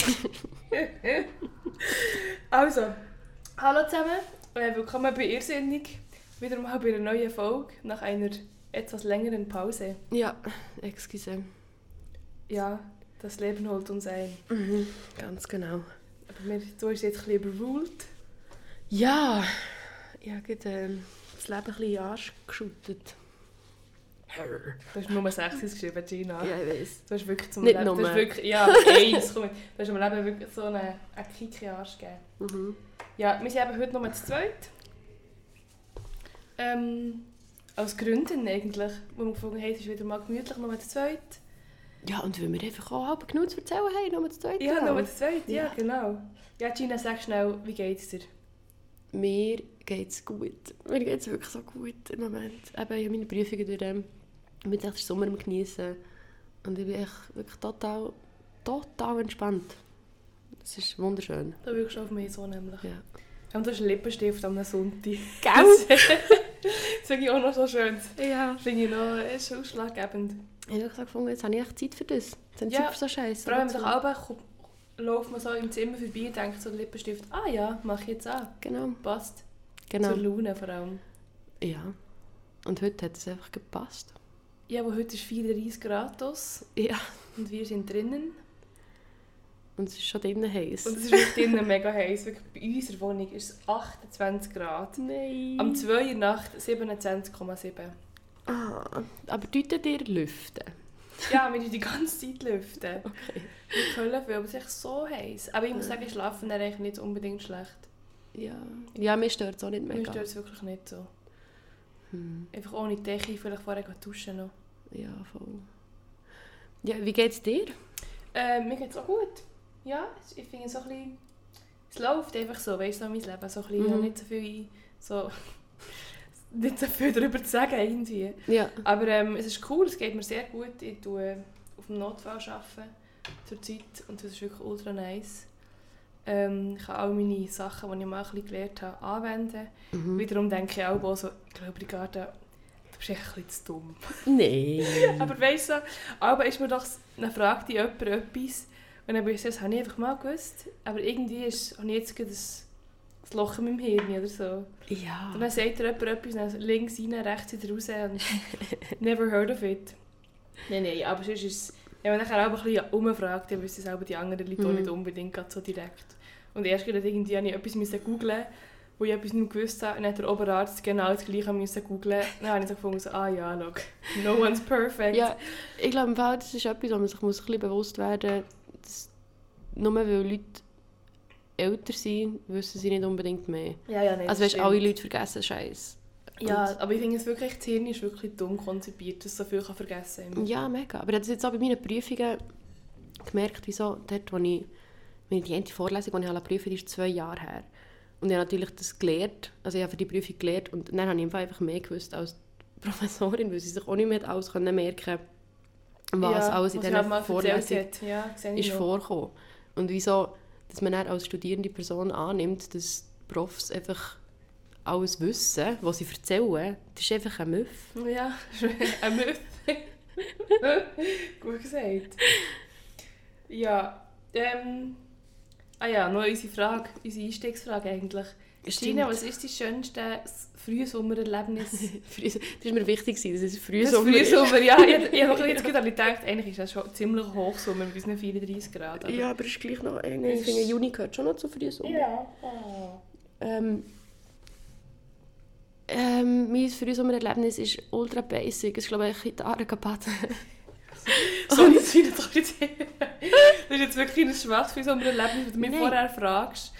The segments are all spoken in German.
also, hallo zusammen, äh, willkommen bei Irrsinnig. Wieder mal bei einer neuen Folge nach einer etwas längeren Pause. Ja, excuse. Ja, das Leben holt uns ein. Mhm, ganz genau. Aber wir, du hast jetzt ein bisschen überruled. Ja, ich habe ähm, das Leben ein bisschen in geschüttet. Du hast nur Sechsis geschrieben, Gina. Ja, ich weiß. Du hast wirklich zum Nicht Leben... Du nur. hast wirklich, ja, eins, komm. Du hast im Leben wirklich so einen, einen Kick in den Arsch gegeben. Mhm. Ja, wir sind eben heute noch zu zweit. Ähm, aus Gründen eigentlich, wo wir gefunden haben, es ist wieder mal gemütlich, noch zu zweit. Ja, und weil wir einfach auch halb genug zu erzählen haben, nur zu zweit. Ja, noch zu zweit, ja, Ja. genau. Ja, Gina, sag schnell, wie geht's dir? Mir geht es gut. Mir geht es wirklich so gut im Moment. Eben, ich habe meine Prüfungen durch. Ich bin echt den Sommer am genießen Und ich bin echt wirklich total, total entspannt. Es ist wunderschön. Da wirkst du auf mich so nämlich. Ja. Und du hast einen Lippenstift am Sonntag. Gell? Das, das finde ich auch noch so schön. Ja. Finde ich noch ist ausschlaggebend. Ich habe gesagt, gefunden, jetzt habe ich echt Zeit für das. Jetzt ich Ja, Zeit für so Scheiße. Vor allem, wenn man läuft man so im Zimmer vorbei und denkt so, der Lippenstift, ah ja, mach ich jetzt an. Genau. Passt. genau. Zur Laune vor allem. Ja. Und heute hat es einfach gepasst. Ja, aber heute ist 34 Grad aus Ja. und wir sind drinnen. Und es ist schon drinnen heiß. Und es ist wirklich drinnen mega heiß. Wirklich, bei unserer Wohnung ist es 28 Grad. Nein. Am 2 Uhr Nacht 27,7. ah, aber deutet ihr lüften? Ja, wir die ganze Zeit lüften. Okay. Wir können viel, aber es ist echt so heiß. Aber ich muss sagen, schlafen eigentlich nicht unbedingt schlecht. Ja. Ja, mir stört es auch nicht Mir mega. stört es wirklich nicht so. Hm. Einfach ohne Decke, vielleicht vorher duschen noch. Ja, voll. Ja, wie geht's dir? Äh, mir geht es auch gut. Ja, ich finde so ein bisschen... Es läuft einfach so, weißt du, noch mein Leben. So ein bisschen, Mhm. nicht so viel... So, nicht so viel darüber zu sagen irgendwie. Ja. Aber ähm, es ist cool, es geht mir sehr gut. Ich tue äh, auf dem Notfall arbeiten zurzeit und das ist wirklich ultra nice. Ähm, ich kann all meine Sachen, die ich mal ein bisschen gelernt habe, anwenden. Mhm. Wiederum denke ich auch so, ich glaube, Ricarda, du bist echt ein bisschen zu dumm. Nein. Aber weißt du, aber ist mir doch, dann fragt dich jemand etwas und dann ich so, das habe ich einfach mal gewusst. Aber irgendwie ist, habe ich jetzt ein, ein Loch in meinem Hirn oder so. ja. Und dann sagt dir jemand etwas, dann links rein, rechts wieder raus und never heard of it. Nein, nein, aber sonst ist es, wenn man nachher auch ein bisschen umfragt, dann wissen auch die anderen Leute auch Mhm. nicht unbedingt so direkt. Und erst gerade irgendwie habe ich etwas googlen, wo ich etwas nicht gewusst habe, und dann hat der Oberarzt genau das gleiche müssen googlen. Dann habe ich so gefunden, so, ah ja, look, no one's perfect. Ja, ich glaube, im Fall, das ist etwas, wo man sich muss ein bisschen bewusst werden muss, dass nur weil Leute älter sind, wissen sie nicht unbedingt mehr. ja, ja nein, Also weißt, alle. Leute vergessen Scheiß. Ja, aber ich finde es wirklich, das Hirn ist wirklich dumm konzipiert, dass so viel kann vergessen kann. Ja, mega. Aber ich habe das jetzt auch bei meinen Prüfungen gemerkt, wieso dort, wo ich, meine, die Vorlesung, die ich alle prüfen, die ist zwei Jahre her. Und ich habe natürlich das gelernt, also ich habe für die Prüfung gelernt und dann habe ich einfach mehr gewusst als die Professorin, weil sie sich auch nicht mehr alles können merken was ja, alles in sie halt hat. Ja, ist vorgekommen. Und wieso, dass man dann als studierende Person annimmt, dass die Profs einfach alles wissen, was sie erzählen, das ist einfach ein Myth. Ja, ein Myth. Gut gesagt. Ja, ähm... Ah ja, noch unsere Frage, unsere Einstiegsfrage eigentlich. Gina, was ist dein schönste Frühsommererlebnis? das war mir wichtig, dass es Das Frühsommer ist. Frühsommer, ja. Ich, ich habe jetzt gerade gedacht, eigentlich ist das schon ziemlich Hochsommer mit unseren 34 Grad. aber- Ja, aber es ist gleich noch. Es Ich finde, ist- Juni gehört schon noch zu Frühsommer. Ja. Oh. Ähm, ähm, mein Frühsommererlebnis ist ultra basic. Es ist, glaube ich, in die So, das ist doch jetzt... Das ist jetzt wirklich ein schwaches Frühsommererlebnis, wenn du mich Nein. vorher fragst.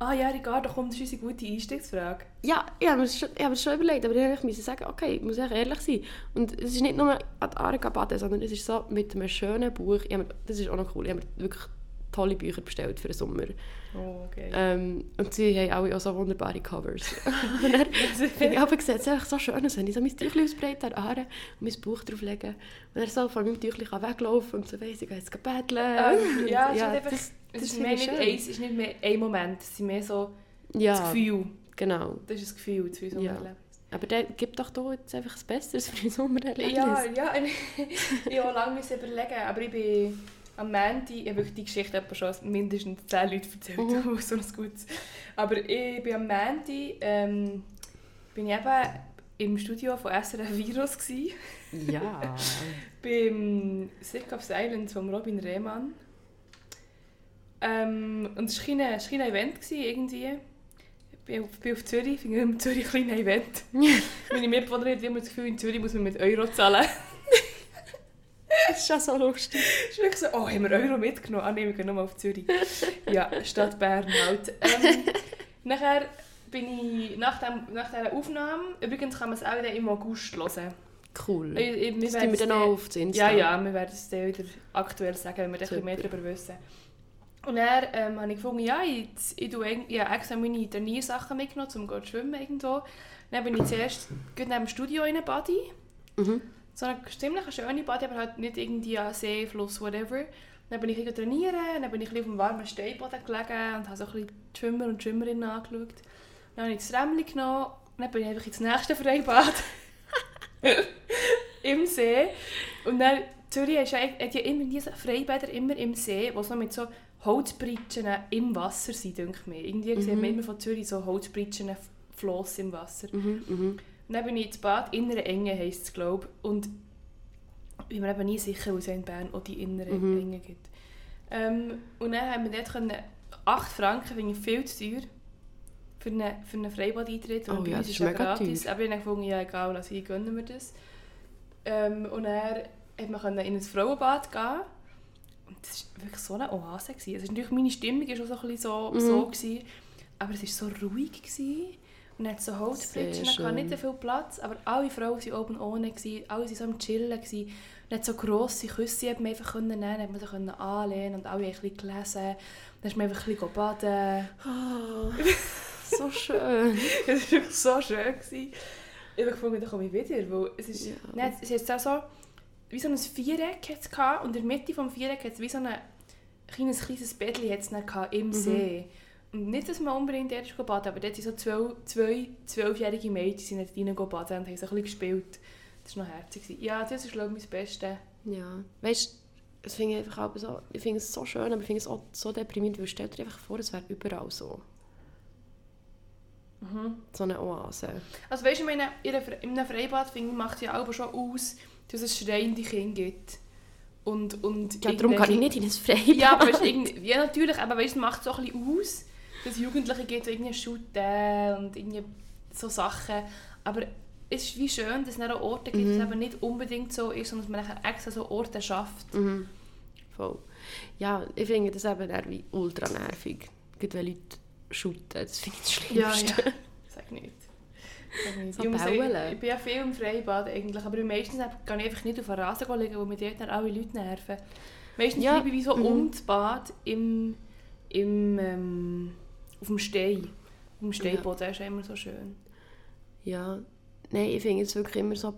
Ah ja, Ricardo, komm, das ist unsere gute Einstiegsfrage. Ja, ich habe mir das schon, ich habe das schon überlegt, aber dann musste ich sagen, okay, ich muss ehrlich sein. Und es ist nicht nur an die Aare baden, sondern es ist so mit einem schönen Buch. Ich mir, das ist auch noch cool. Ich habe mir wirklich tolle Bücher bestellt für den Sommer. Oh, okay. Ähm, und sie haben alle auch so wunderbare Covers. und dann habe ich aber gesehen, es ist einfach so schön, wenn ich so mein Tüchlein ausbreite an die Aare und mein Buch drauflege. Und er so von meinem Tüchlein kann weglaufen und so weiss, ich gehe jetzt betteln. Ähm, Und ja, es ist nicht einfach, das, es das ist mehr ich nicht, ein, ist nicht mehr ein Moment, es ist mehr so ja, das Gefühl. genau. Das ist das Gefühl, das Frühsommererlebnis. Aber dann gib doch da jetzt einfach ein besseres für den Sommererlebnis. Ja, ja, ich habe lange überlegen, aber ich bin am Montag, ich habe wirklich die Geschichte schon mindestens 10 Leute erzählt, mhm. so ein gutes. Aber ich bin am Montag, ähm, bin ich eben im Studio von SRF Virus gsi. Ja. beim Sick of Silence von Robin Rehmann. Ähm, und es war ein, ein, Event gewesen, irgendwie. Ich bin auf, bin auf Zürich, ich finde in Zürich ein kleines Event. Meine Mitbewohnerin hat immer das Gefühl, in Zürich muss man mit Euro zahlen. das ist schon so lustig. Es ist wirklich so, oh, haben wir Euro mitgenommen? Ah, nein, wir nochmal auf Zürich. ja, Stadt Bern halt. Ähm, nachher bin ich nach, dem, nach dieser Aufnahme, übrigens kann man es auch wieder im August hören. Cool. Ich, ich, das wir dann auch auf den Insta. Ja, ja, wir werden es dann wieder aktuell sagen, wenn wir ein mehr darüber wissen. Und dann ähm, habe ich gefunden, ja, ich, ich, ich, ich habe extra meine Turniersachen mitgenommen, um zu schwimmen irgendwo. Dann bin ich zuerst neben dem Studio in eine Body. Mhm. So eine ziemlich schöne Body, aber halt nicht irgendwie an See, Fluss, whatever. Dann bin ich trainieren, dann bin ich auf dem warmen Steinboden gelegen und habe so ein bisschen die Schwimmer und Schwimmerinnen angeschaut. Dann habe ich das Rämmchen genommen und dann bin ich einfach ins nächste Freibad. Im See. Und dann, Zürich hat ja immer diese Freibäder immer im See, wo es noch mit so Holzbritschen im Wasser sind, denke ich mir. Irgendwie mhm. sieht man immer von Zürich so Holzbritschen Floss im Wasser. Mhm, mh. Und dann bin ich ins Bad, innere Enge heisst es, glaube ich. Und ich bin mir eben nie sicher, wo es in Bern auch die innere mhm. Enge gibt. Ähm, und dann haben wir dort können, 8 Franken, finde ich viel zu teuer, für einen, für einen Freibad-Eintritt. Oh ja, das ist mega gratis. Aber ich habe gefunden, ja egal, also ich gönnen wir das. Ähm, und dann konnte man in ein Frauenbad gehen. Und das war wirklich so eine Oase. Gewesen. Also natürlich, meine Stimmung war auch so ein bisschen so, mhm. so gewesen, aber es war so ruhig. Gewesen. Dann hat so Holzplätze, man nicht so viel Platz, aber alle Frauen waren oben ohne, gewesen, alle waren so am Chillen. Gewesen. Hat so grosse Küsse hat man einfach können nehmen, hat man sich können anlehnen und alle ein bisschen gelesen. Dann ist man einfach ein bisschen baden. Oh, so schön. es war wirklich so schön. Gewesen. Ich habe gefunden, da komme ich wieder, weil es ist, ja. nein, es ist auch so, wie so ein Viereck hatte und in der Mitte des Vierecks hat es wie so ein kleines, kleines Bettchen im mhm. See. Nicht, dass man unbedingt dort baden aber dort sind so zwei, zwei zwölfjährige Mädchen sind rein baden und haben so ein bisschen gespielt. Das war noch herzig. Ja, das ist, glaube ich, mein Bestes. Ja, weißt du, das finde ich einfach auch so, ich finde es so schön, aber ich finde es auch so deprimierend, weil stell dir einfach vor, es wäre überall so. Mhm. So eine Oase. Also weißt du, in einem Freibad finde ich, macht ja auch schon aus, dass es schreiende Kinder gibt. Und, und ja, darum kann ich nicht in ein Freibad. Ja, aber weißt, ja natürlich, aber weißt, es macht so ein bisschen aus, dass Jugendliche geht so irgendwie shooten und irgendwie so Sachen. Aber es ist wie schön, dass es auch Orte gibt, mhm. es eben nicht unbedingt so ist, sondern dass man extra so Orte schafft. Mhm. Voll. Ja, ich finde das eben wie ultra nervig. Gerade wenn Leute shooten, das finde ich das Schlimmste. Ja, ja. Sag nicht. So ich, muss ich bin ja viel im Freibad eigentlich, aber meistens kann ich einfach nicht auf den Rasen liegen, wo mir dort dann alle Leute nerven. Meistens ja. bleibe ich so mhm. um das Bad im, im, ähm, auf dem Stein. Auf dem Steinboden, ja. ist immer so schön. Ja, nein, ich finde es wirklich immer so,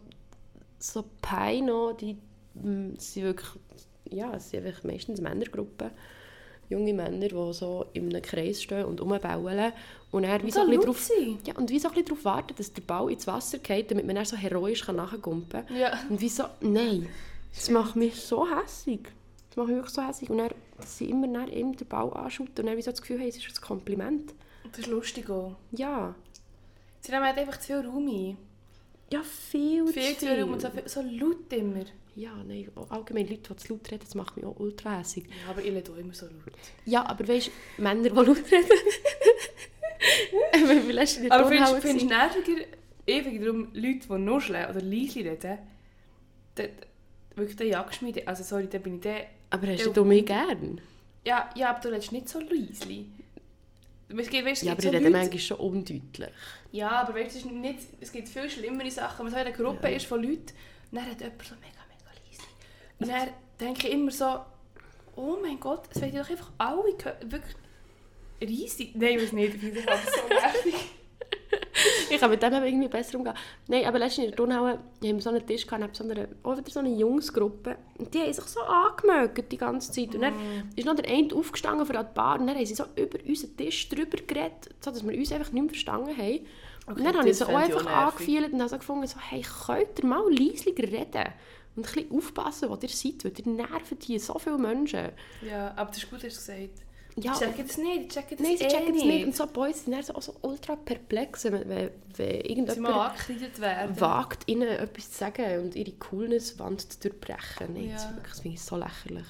so Peine, die mm, sind wirklich, ja, es sind einfach meistens Männergruppen junge Männer, die so in einem Kreis stehen und rumbauen. Und er wie so, so drauf, ja, und wie so ein darauf warten, dass der Ball ins Wasser geht, damit man dann so heroisch nachgumpen kann. Ja. Und wie so, nein, das macht mich so hässlich. Das macht mich wirklich so hässlich. Und er sie immer dann ihm den Ball anschaut und dann so das Gefühl haben, es ist ein Kompliment. Das ist lustig auch. Ja. Sie nehmen einfach zu viel Raum ein. Ja, viel, viel zu viel. Raum und so, so laut immer. Ja, nein, allgemein Leute, die zu laut reden, das macht mich auch ultra hässig. Ja, aber ich rede auch immer so laut. Ja, aber weißt du, Männer, die laut reden... Du Aber findest du es nerviger, ewig darum, Leute, die nuscheln oder leise reden, dann, wirklich, dann jagst du mich, also sorry, dann bin ich der... Aber hast du mich gern? Ja, ja, aber du redest nicht so leise. Es gibt, weißt, ja, aber so ich rede manchmal schon undeutlich. Ja, aber weißt, es, nicht, es gibt viel schlimmere Sachen. Wenn man so in einer Gruppe ja. ist von Leuten, dann hat jemand so mega und dann denke ich immer so, oh mein Gott, es werden doch einfach alle wirklich riesig. Nein, ich weiß nicht, ich das so nervig. ich kann mit dem irgendwie besser umgehen. Nein, aber letztens in der Turnhalle haben wir so einen Tisch gehabt, so eine, auch wieder so eine Jungsgruppe. Und die haben sich so angemögt die ganze Zeit. Und dann mm. ist noch der eine aufgestanden für die Bar und dann haben sie so über unseren Tisch drüber geredet, sodass wir uns einfach nicht mehr verstanden haben. Okay, und dann habe ich so auch einfach angefühlt und habe so gefunden, so, hey, könnt ihr mal leislicher reden? Und ein bisschen aufpassen, wo ihr seid, weil ihr nervt hier so viele Menschen. Ja, aber das ist gut, hast du gesagt. Ja, Die checken das nicht, die checken das Nein, sie eh checken es nicht. nicht. Und so Boys sind dann so, auch so ultra perplex, wenn, wenn, irgendjemand wagt, ihnen etwas zu sagen und ihre Coolness-Wand zu durchbrechen. Nein, Ja. das, wirklich, das finde ich so lächerlich.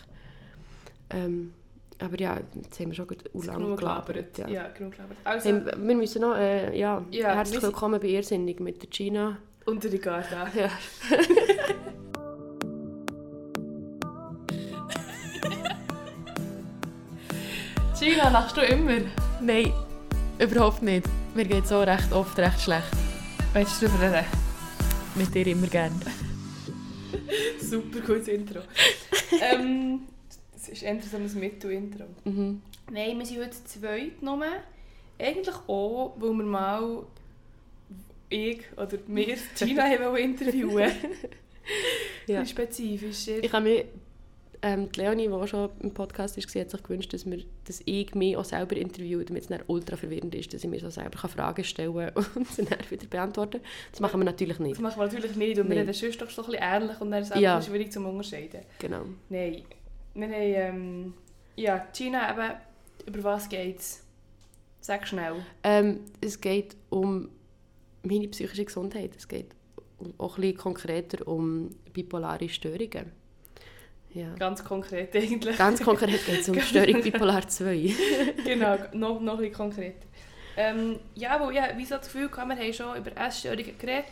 Ähm, aber ja, jetzt haben wir schon gut Genug lang gelabert. Ja. Ja. genug gelabert. Also, Hey, wir müssen noch, äh, ja, Ja, herzlich willkommen bei Irrsinnig mit der Gina. unter die Garda. Ja. Gina, lachst du immer? Nein, überhaupt nicht. Mir geht so recht oft recht schlecht. Willst du darüber reden? Mit dir immer gern. Super gutes Intro. ähm, das ist eher so ein Mittel-Intro. Mhm. Nein, wir sind heute zweit nur. Eigentlich auch, weil wir mal ich oder wir Gina haben interviewen Ja. Spezifisch. Ich habe mir, ähm, die Leonie, die auch schon im Podcast war, hat sich gewünscht, dass, wir, dass ich mich auch selber interviewe, damit es dann ultra verwirrend ist, dass ich mir so selber Fragen stellen kann und sie dann wieder beantworten Das machen wir natürlich Das nicht. machen wir natürlich nicht, und wir Nein. reden sonst doch so ein bisschen ähnlich und dann ist es Ja. schwierig zu unterscheiden. Genau. Nein. Wir haben, ähm, ja, Gina, eben, über was geht's? Sag schnell. Ähm, es geht um meine psychische Gesundheit. Es geht auch ein bisschen konkreter um bipolare Störungen. Ja. Ganz konkret eigentlich. Ganz konkret geht es um Störung Bipolar 2. genau, noch, noch ein bisschen konkreter. Ähm, ja, weil ja, wie so das Gefühl gehabt, wir haben schon über Essstörungen geredet.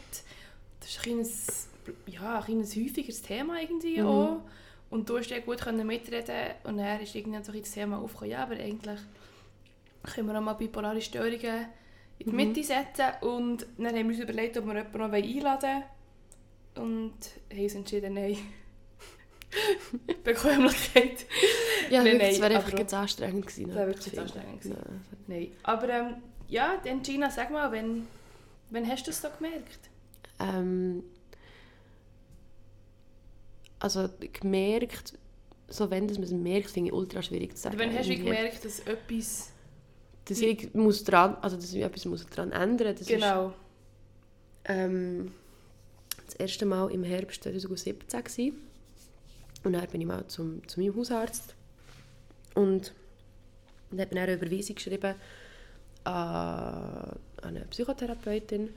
Das ist ein, kleines, ja, ein kleines häufigeres Thema irgendwie Mhm. auch. Und du hast ja gut können mitreden und dann ist irgendwann so ein das Thema aufgekommen, ja, aber eigentlich können wir auch mal bipolare Störungen in die Mhm. Mitte setzen. Und dann haben wir uns überlegt, ob wir jemanden noch einladen wollen. Und haben uns entschieden, nein. Bequemlichkeit. Ja, Nein, nein, das wäre aber einfach jetzt anstrengend gewesen. Das wäre jemanden wirklich anstrengend gewesen. Ja. Nein. Aber ähm, ja, dann Gina, sag mal, wenn, wenn hast du es so gemerkt? Ähm, also gemerkt, so wenn dass man es merkt, finde ich ultra schwierig zu sagen. Oder wenn hast du gemerkt, dass etwas... dass ich muss dran, also dass ich etwas muss dran ändern. Das ist, genau. ähm, das erste Mal im Herbst 2017 gewesen. Und dann bin ich mal zum, zu meinem Hausarzt. Und dann hat mir eine Überweisung geschrieben an, an eine Psychotherapeutin.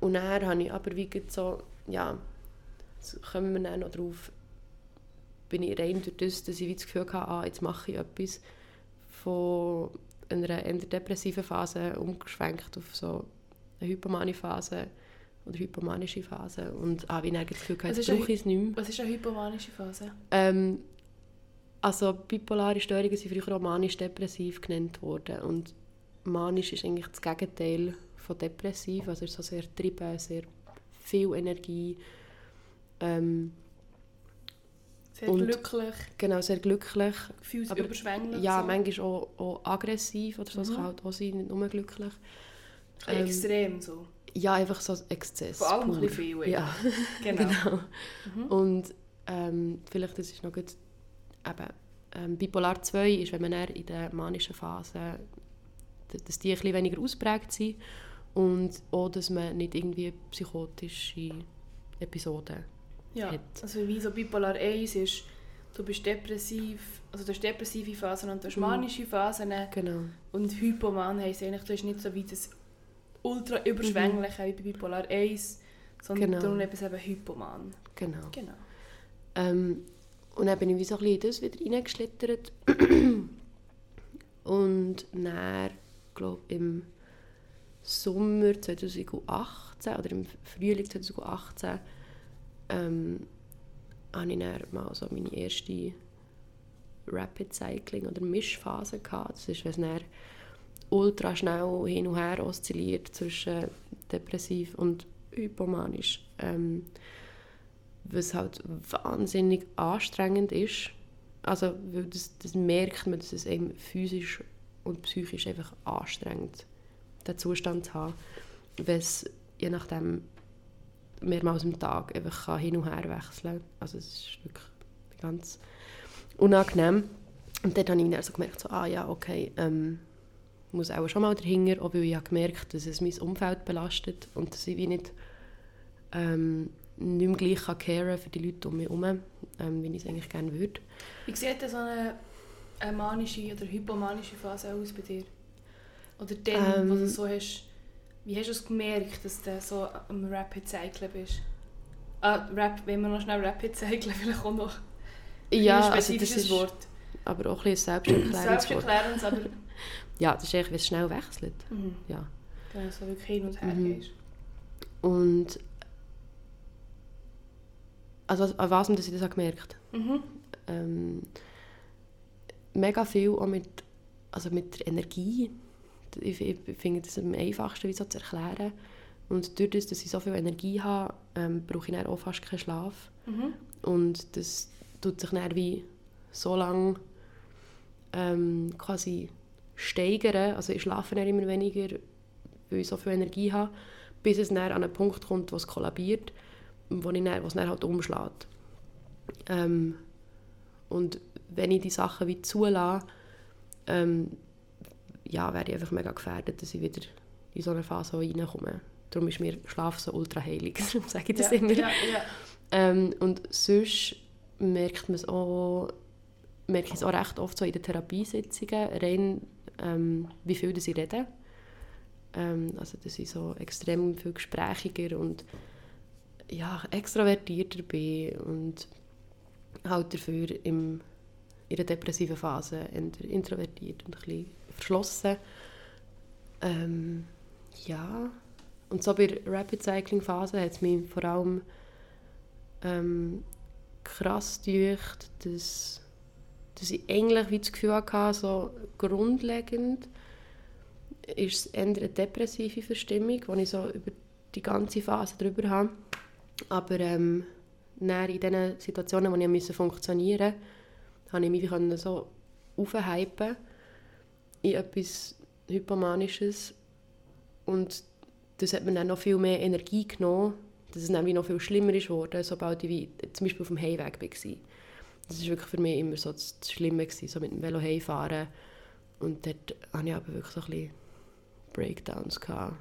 Und dann habe ich aber wie so, ja, kommen wir dann noch drauf, bin ich rein durch das, dass ich wie das Gefühl hatte, ah, jetzt mache ich etwas von einer eher depressiven Phase umgeschwenkt auf so eine hypomane Phase oder hypomanische Phase und habe wie dann das Gefühl jetzt brauche ich es nicht mehr. Was ist eine hypomanische Phase? Ähm, also bipolare Störungen sind früher auch manisch-depressiv genannt worden und manisch ist eigentlich das Gegenteil von depressiv, also ist so sehr getrieben, sehr viel Energie, ähm, Sehr Und- glücklich, genau, sehr glücklich, gefühls Aber- überschwänglich. ja, so. manchmal auch, auch aggressiv oder so, es Mhm. kann halt auch sein, nicht nur glücklich. Ähm, extrem so. Ja, einfach so Exzess. Vor allem ein pur. bisschen viel. Ja, Genau. genau. Mhm. Und ähm, vielleicht das ist noch gut, eben, ähm, Bipolar 2 ist, wenn man eher in der manischen Phase, dass die ein bisschen weniger ausprägt sind und auch, dass man nicht irgendwie psychotische Episoden Ja, hat. also wie so Bipolar 1 ist, du bist depressiv, also du hast depressive Phasen und du hast Mhm. manische Phasen. Genau. Und Hypoman heisst eigentlich, du hast nicht so wie das ultra überschwängliche wie bei Bipolar 1, sondern Genau. darum etwas eben Hypoman. genau. Genau. Ähm, und dann bin ich wie so ein bisschen in das wieder reingeschlittert. und dann, glaube im Sommer 2018 oder im Frühling 2018 ähm, hatte ich dann mal so meine erste Rapid Cycling oder Mischphase gehabt. Das ist, wenn es ultra schnell hin und her oszilliert zwischen depressiv und hypomanisch. Ähm, was halt wahnsinnig anstrengend ist. Also, weil das, das merkt man, dass es eben physisch und psychisch einfach anstrengend den Zustand zu haben, wenn es je nachdem mehrmals am Tag einfach kann hin und her wechseln. Also es ist wirklich ganz unangenehm. Und dort habe ich dann so gemerkt, so, ah ja, okay, ähm, muss auch schon mal dahinter, auch weil ich habe gemerkt dass es mein Umfeld belastet und dass ich wie nicht ähm, nicht mehr gleich kann caren für die Leute um mich herum, ähm, wie ich es eigentlich gerne würde. Wie sieht so eine, eine manische oder hypomanische Phase aus bei dir? Oder dann, wo du Ähm. so hast, wie hast du es gemerkt, dass du so am Rapid Cyclen bist? Ah, Rap, wenn wir noch schnell Rapid Cyclen, vielleicht auch noch Ja, ein also das spezifisches ist Wort. aber auch ein bisschen ein selbsterklärendes Wort. Selbsterklärend, aber Ja, das ist eigentlich, wenn es schnell wechselt. mhm. Ja. wenn du so wirklich hin und her Mhm. gehst. Und also an was dass ich das gemerkt Mhm. ähm, mega viel auch mit, also mit der Energie. Ich, ich finde das am einfachsten wie so zu erklären. Und durch das, dass ich so viel Energie habe, ähm, brauche ich dann auch fast keinen Schlaf. Mhm. Und das tut sich dann wie so lange ähm, quasi steigern. Also ich schlafe dann immer weniger, weil ich so viel Energie habe, bis es dann an einen Punkt kommt, wo es kollabiert, wo, ich dann, wo es dann halt umschlägt. Ähm, und wenn ich die Sachen wie zulasse, ähm, ja, werde ich einfach mega gefährdet, dass ich wieder in so eine Phase reinkomme. Darum ist mir Schlaf so ultra heilig, darum sage ich das ja, immer. Ja, ja. Ähm, und sonst merkt man es auch, merke ich es auch recht oft so in den Therapiesitzungen, rein, ähm, wie viel das ich rede. Ähm, also dass ich so extrem viel gesprächiger und ja, extrovertierter bin und halt dafür im, in der depressiven Phase introvertiert und ein bisschen verschlossen. Ähm, ja, und so bei der Rapid Cycling Phase hat es mich vor allem ähm, krass durch, dass, dass ich eigentlich wie das Gefühl hatte, so grundlegend ist es eher eine depressive Verstimmung, die ich so über die ganze Phase drüber habe. Aber ähm, in den Situationen, wo ich musste funktionieren musste, konnte ich mich so aufhypen in etwas Hypomanisches. Und das hat mir dann noch viel mehr Energie genommen, dass es dann noch viel schlimmer ist geworden, sobald ich wie, zum Beispiel auf dem Heimweg war. Das war wirklich für mich immer so das, das Schlimme, gewesen, so mit dem Velo heimfahren. Und dort hatte ich aber wirklich so ein bisschen Breakdowns. Gehabt.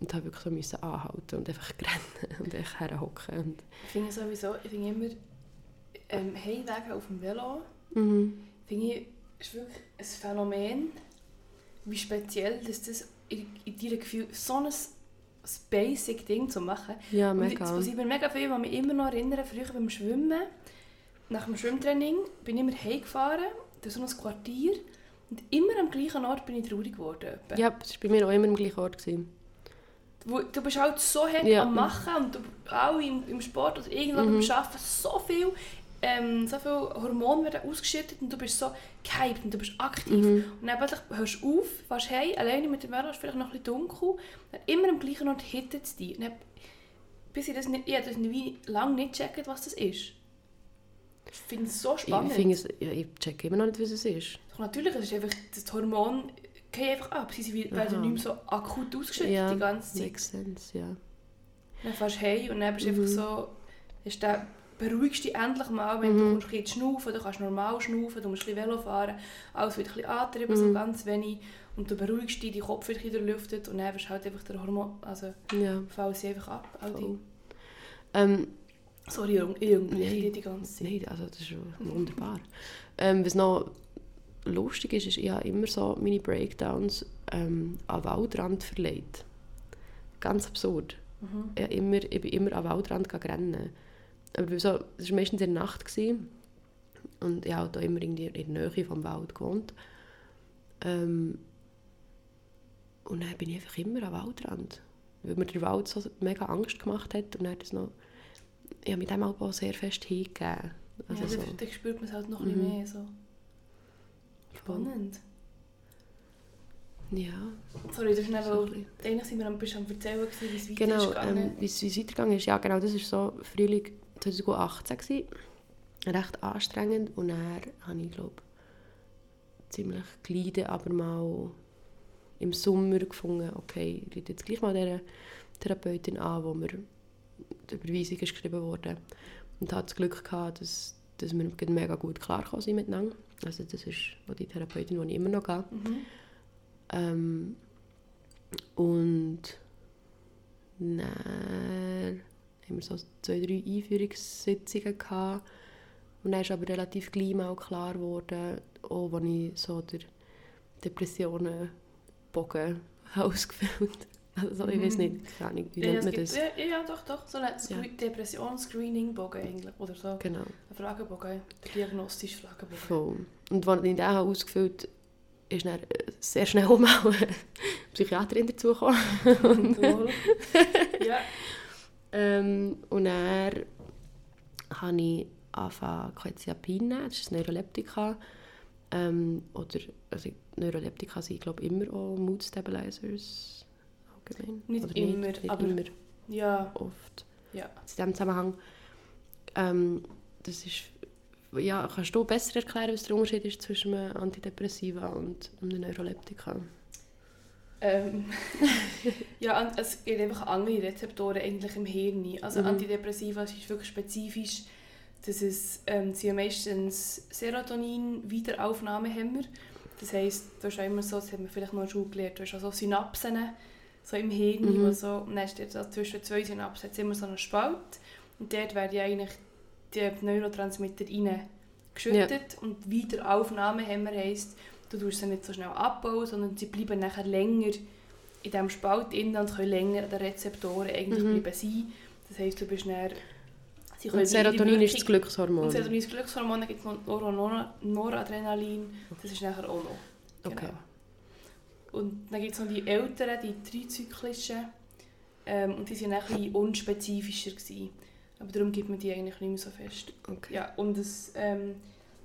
Und habe wirklich so müssen anhalten und einfach rennen und einfach herhocken. Und Ich finde sowieso, ich finde immer, ähm, Heimwegen auf dem Velo, mhm. finde ich, ist wirklich ein Phänomen, wie speziell dass das in, in deinem Gefühl so ein, ein basic Ding zu machen. Ja, mega. es passiert mir mega viel, was mich immer noch erinnern, früher beim Schwimmen, nach dem Schwimmtraining, bin ich immer heimgefahren, durch so ein Quartier, und immer am gleichen Ort bin ich traurig geworden. Ja, das war bei mir auch immer am gleichen Ort. Gewesen. Wo, du bist halt so hart Ja. am Machen und du, auch im, im Sport oder irgendwo Mhm. beim Arbeiten so viel, ähm, so viel Hormone werden ausgeschüttet und du bist so gehypt und du bist aktiv. Mhm. Und dann plötzlich hörst du auf, fährst heim, alleine mit dem Velo, ist vielleicht noch ein bisschen dunkel, dann immer am gleichen Ort hittet es dich. Und dann, bis ich das nicht, ich das wie lange nicht gecheckt, was das ist. Ich finde es so spannend. Ich, es, ja, ich checke immer noch nicht, was es ist. Doch natürlich, es ist einfach, das Hormon geht einfach ab. Sie werden Aha. nicht mehr so akut ausgeschüttet Ja, die ganze Zeit. Makes sense, ja. Dann fährst du heim und dann bist du Mhm. einfach so, hast du, beruhigst dich endlich mal, wenn Mhm. du bisschen schnaufen, du kannst normal schnaufen, du musst ein bisschen Velo fahren, alles wird ein bisschen angetrieben, so Mhm. ganz wenig. Und du beruhigst dich, dein Kopf wird ein bisschen durchlüftet und dann du halt einfach der Hormon, also ja fallen sie einfach ab. All die. Ähm, Sorry, Nein. dich die ganze Zeit. Nein, also das ist wunderbar. Ähm, was noch lustig ist, ist, ich habe immer so meine Breakdowns ähm, an Waldrand verlegt. Ganz absurd. Mhm. Ich, immer, ich bin immer an Waldrand rennen. Aber so, das war meistens in der Nacht. Gewesen. Und ich habe da immer in der Nähe vom Wald gewohnt. Ähm, und dann bin ich einfach immer am Waldrand. Weil mir der Wald so mega Angst gemacht hat. Und dann hat es noch... Ich habe mich dem auch sehr fest hingegeben. Also ja, so, dann, spürt man es halt noch ein bisschen Mhm. mehr. So. Spannend. Ja, Sorry, das ist nicht, so ein eigentlich sind wir am, bist am erzählen, wie es weiter Genau, ist gegangen. ähm, wie es weitergegangen ist. Ja, genau, das war so Frühling 2018. Gewesen. Recht anstrengend. Und dann habe ich, glaube ziemlich gleiten, aber mal im Sommer gefunden, okay, ich rufe jetzt gleich mal dieser Therapeutin an, wo mir die Überweisung ist geschrieben wurde. Und hatte das Glück gehabt, dass, dass wir mega gut klargekommen sind miteinander. Also das ist die Therapeutin, die ich immer noch gehe. Mhm. Ähm, und dann haben wir so zwei, drei Einführungssitzungen gehabt. Und dann ist aber relativ gleich mal klar geworden, auch als ich so der Depressionenbogen ausgefüllt also ich weiß nicht, wie Ja, nennt man das? ja, ja, doch, doch. So ein Ja. Depressions-Screening-Bogen eigentlich. Oder so. Genau, Ein Fragebogen. Der diagnostische Fragebogen. voll. Und als ich den habe ausgefüllt ist dann sehr schnell mal eine Psychiaterin dazugekommen. Lol. ja. Ähm, und dann habe ich angefangen, Quetiapin nehmen. Das ist ein Neuroleptika. Ähm, oder, also Neuroleptika sind, glaube ich, immer auch Mood Stabilizers. Allgemein. Nicht oder immer, nicht aber- immer, Ja. oft. Ja. In diesem Zusammenhang. Ähm, das ist, ja, kannst du besser erklären, was der Unterschied ist zwischen einem Antidepressiva und einem Neuroleptika? Ähm, ja, es gibt einfach andere Rezeptoren eigentlich im Hirn. Also Mhm. Antidepressiva es ist wirklich spezifisch, dass es ähm, sie haben meistens Serotonin-Wiederaufnahmehemmer. Das heisst, du hast auch immer so, das hat man vielleicht noch in der Schule gelernt, du hast auch so Synapsen so im Hirn, Mhm. wo so, und dann steht so zwischen zwei Synapsen immer so einen Spalt und dort werden ja eigentlich die Neurotransmitter rein geschüttet und Wiederaufnahmehemmer heisst, du tust sie nicht so schnell abbauen, sondern sie bleiben nachher länger in diesem Spalt drin und können länger an den Rezeptoren eigentlich Mhm. bleiben sein. Das heisst, du bist. Sie Und Serotonin ist das Glückshormon. Und Serotonin ist das Glückshormon, dann gibt es noch Nor Nor Noradrenalin, das ist nachher auch noch. Genau. Okay. Und dann gibt es noch die älteren, die trizyklischen, ähm, und die waren ein bisschen unspezifischer. Gewesen. Aber darum gibt man die eigentlich nicht mehr so fest. Okay. Ja, und das ähm,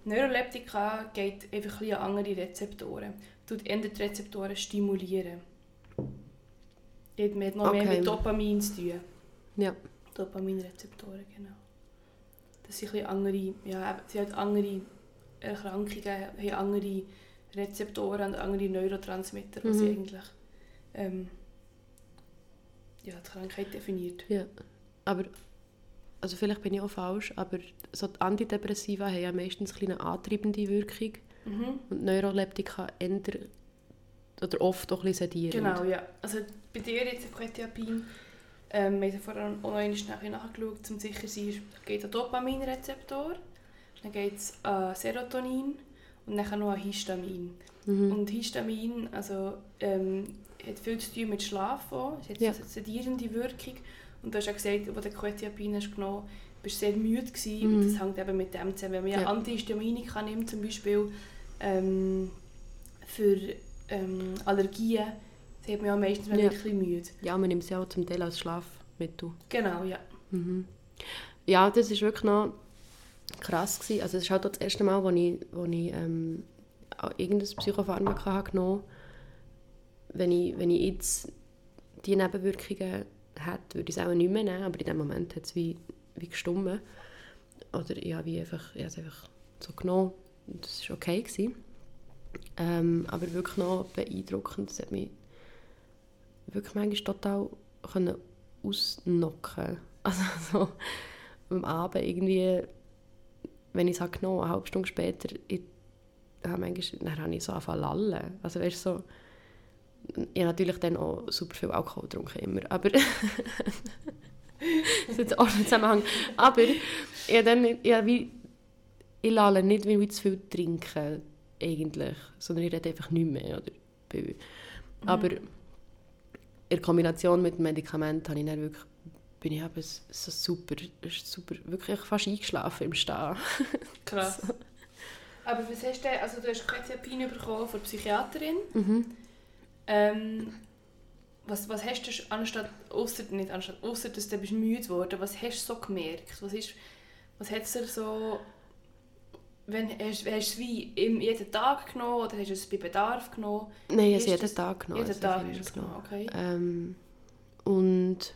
Neuroleptika geht einfach ein an andere Rezeptoren. Tut die Rezeptoren stimulieren. Geht mit noch mehr Okay. mit Dopamin zu tun. Ja. Dopaminrezeptoren, genau. Das sind ein bisschen andere, ja, sie haben andere Erkrankungen, haben andere Rezeptoren und andere Neurotransmitter, Mhm. eigentlich ähm, ja, die Krankheit definiert. Ja, aber also vielleicht bin ich auch falsch, aber so die Antidepressiva haben ja meistens eine kleine antreibende Wirkung Mhm. und Neuroleptika eher oder oft auch ein bisschen sedierend. Genau, ja. Also bei dir jetzt Quetiapin, ähm, wir haben vorher auch noch einmal nachher nachgeschaut, um sicher zu sein, es geht an Dopaminrezeptor, dann geht es an Serotonin und dann noch an Histamin. Mhm. Und Histamin also, ähm, hat viel zu tun mit Schlaf auch. Es hat Ja. eine sedierende Wirkung. Und du hast ja gesagt, als du Quetiapin hast genommen bist du sehr müde gewesen. Mhm. Und das hängt eben mit dem zusammen. Wenn man ja, Ja. Antihistaminika nimmt, zum Beispiel ähm, für ähm, Allergien, dann hat man ja meistens Ja. wirklich müde. Ja, man nimmt es ja auch zum Teil als Schlafmittel. Genau, ja. Mhm. Ja, das war wirklich noch krass. Gewesen. Also es ist halt das erste Mal, wo ich, wo ich ähm, irgendein Psychopharmaka habe genommen wenn ich, wenn ich jetzt die Nebenwirkungen hätte, würde ich es auch nicht mehr nehmen, aber in dem Moment hat es wie, wie gestummen. Oder ja, wie einfach, ich habe es einfach so genommen das war okay. Gewesen. Ähm, aber wirklich noch beeindruckend, es hat mich wirklich manchmal total können ausnocken Also so am Abend irgendwie, wenn ich es habe genommen eine halbe Stunde später, ich, ja, manchmal, dann habe ich so angefangen zu lallen. Also weißt so, ich habe natürlich dann auch super viel Alkohol getrunken, immer, aber das ist jetzt auch ein Zusammenhang. Aber ich, habe dann, habe wie, ich lalle nicht, weil ich zu viel trinke, eigentlich, sondern ich rede einfach nicht mehr. Oder, bei- aber in Kombination mit dem Medikament habe ich dann wirklich, bin ich eben so so super, super, wirklich fast eingeschlafen im Stehen. Krass. Aber was hast du, also du hast Quetiapin bekommen von der Psychiaterin. Mhm. Ähm, was, was hast du anstatt, ausser, nicht anstatt, ausser dass du bist müde geworden, was hast du so gemerkt? Was, ist, was hat es dir so, wenn, hast, hast du es wie jeden Tag genommen oder hast du es bei Bedarf genommen? Nein, ich Ist habe es jeden Tag genommen. jeden also Tag hast du es genommen, okay. Ähm, und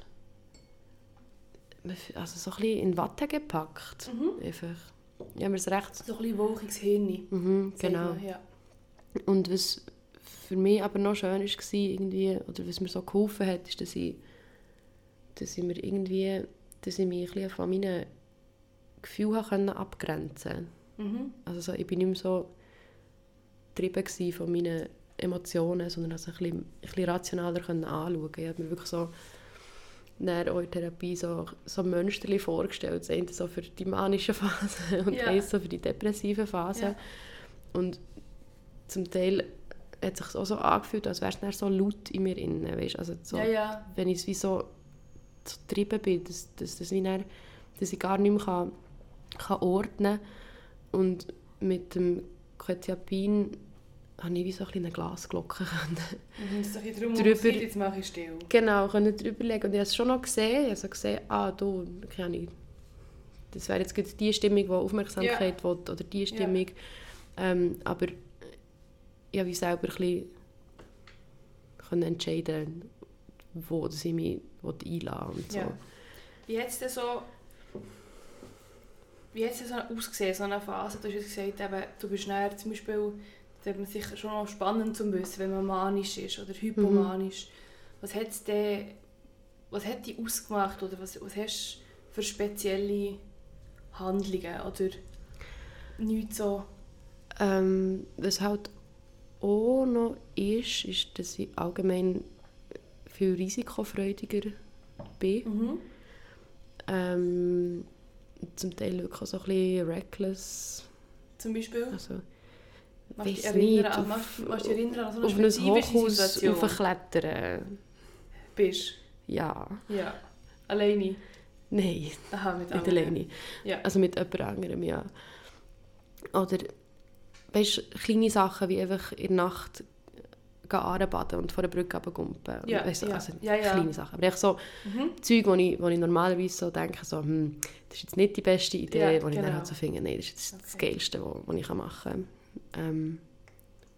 also so ein bisschen in Watte gepackt. Mhm. Einfach. Ich habe mir es recht... So ein bisschen wolkiges Hirn. Mhm, genau. man, Ja. Und was für mich aber noch schön war, irgendwie, oder was mir so geholfen hat, ist, dass ich, dass ich mir irgendwie, dass ich mich ein bisschen von meinen Gefühlen können abgrenzen Mhm. Also so, ich bin nicht mehr so getrieben von meinen Emotionen, sondern also ein bisschen, ein bisschen rationaler anschauen. Ich habe mir wirklich so dann auch in Therapie so, so Mönsterchen vorgestellt. Das eine so für die manische Phase und Ja. eins so für die depressive Phase. Ja. Und zum Teil hat es sich auch so angefühlt, als wäre es dann so laut in mir innen, weißt? Also so, Ja, ja. wenn ich es wie so, so getrieben bin, dass, dass, dass, wie dann, dass ich gar nicht mehr kann, kann ordnen kann. Und mit dem Quetiapin habe ich wie so ein eine Glasglocke können. Mhm, ein drum Drüber- jetzt mache ich still. genau, können drüber legen. Und ich habe es schon noch gesehen. Ich habe so gesehen, ah, du, keine Ahnung, das wäre jetzt gerade die Stimmung, die Aufmerksamkeit will, oder die Stimmung. Ähm, aber ich habe wie selber ein bisschen können entscheiden, wo ich mich einlassen und so. Ja. Wie hat es denn so... Wie hat es so ausgesehen, so eine Phase? Du hast gesagt, eben, du bist näher zum Beispiel... Das ist sicher schon noch spannend zu wissen, wenn man manisch ist oder hypomanisch. Was hat es denn... Was hat dich ausgemacht oder was, was hast du für spezielle Handlungen oder nichts so... Ähm, was halt auch noch ist, ist, dass ich allgemein viel risikofreudiger bin. Mhm. Ähm, zum Teil wirklich auch so ein bisschen reckless. Zum Beispiel? Also, Machst dich erinnern, nicht, an, machst, machst du dich erinnern an so eine auf ein spezifische Hochhaus Situation? aufklettern. Bist Ja. Ja. Alleine? Nein, Aha, mit nicht alleine. Ja. Also mit jemand anderem, ja. Oder, weißt kleine Sachen wie einfach in der Nacht anbaden und vor der Brücke runtergumpen. Ja, weißt ja. Also Ja, ja. kleine Sachen. Aber echt so Mhm. Zeug, wo ich, wo ich normalerweise so denke, so, hm, das ist jetzt nicht die beste Idee, Ja, wo ich dann genau. halt so finde, nein, das ist jetzt das Okay. Geilste, was ich machen kann. Ähm,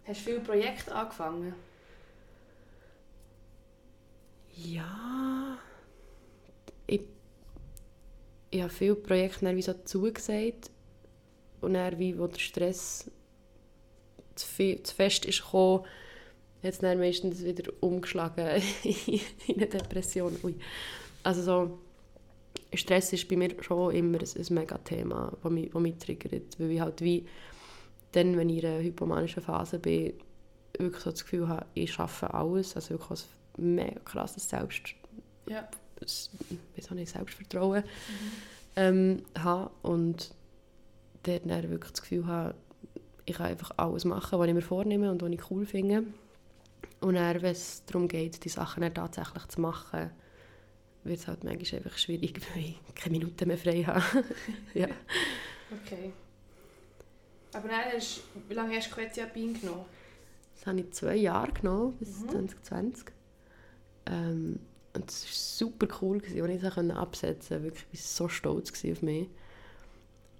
Hast du viele Projekte angefangen? ja, ich, ich habe viele Projekte wie so zugesagt und dann, wie, wo der Stress zu, viel, zu fest ist gekommen, hat es dann meistens wieder umgeschlagen in eine Depression. Ui. Also so, Stress ist bei mir schon immer ein, ein mega Thema, das mich, das mich triggert, weil ich halt wie dann, wenn ich in einer hypomanischen Phase bin, wirklich so das Gefühl habe, ich schaffe alles, also wirklich ein mega krasses Selbst, Ja. wie ich, Selbstvertrauen ähm, habe und dort dann wirklich das Gefühl habe, ich kann einfach alles machen, was ich mir vornehme und was ich cool finde. Und dann, wenn es darum geht, die Sachen dann tatsächlich zu machen, wird es halt manchmal einfach schwierig, weil ich keine Minuten mehr frei habe. ja. Okay. Aber dann hast, wie lange hast du Quetiapin genommen? Das habe ich zwei Jahre genommen, bis Mhm. 2020. Ähm, und es war super cool, als ich es absetzen konnte. Wirklich, ich war so stolz auf mich.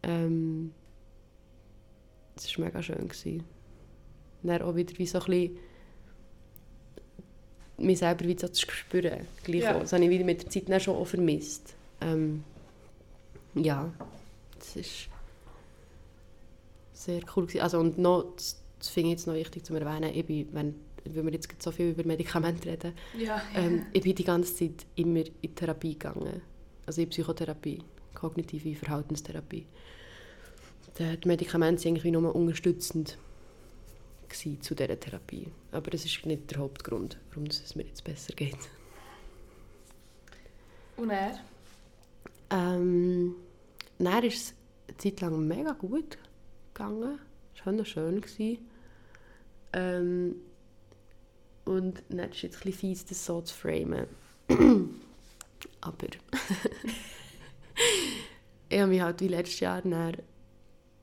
Ähm, es war mega schön. Gewesen. Und dann auch wieder wie so ein bisschen mich selber wieder so zu spüren. Gleich Ja. auch. Das habe ich wieder mit der Zeit dann schon auch vermisst. Ähm, ja, das ist sehr cool. Gewesen. Also, und noch, das, das finde ich jetzt noch wichtig zu erwähnen, ich bin, wenn, weil wir jetzt so viel über Medikamente reden, Ja. ähm, ich bin die ganze Zeit immer in Therapie gegangen. Also in Psychotherapie, kognitive Verhaltenstherapie. Die Medikamente waren eigentlich nur unterstützend zu dieser Therapie. Aber das ist nicht der Hauptgrund, warum es mir jetzt besser geht. Und er? Ähm, dann ist es eine Zeit lang mega gut gegangen. Es war wunderschön. gewesen. Ähm, und dann ist jetzt ein bisschen fies, das so zu framen. Aber ich habe mich halt wie letztes Jahr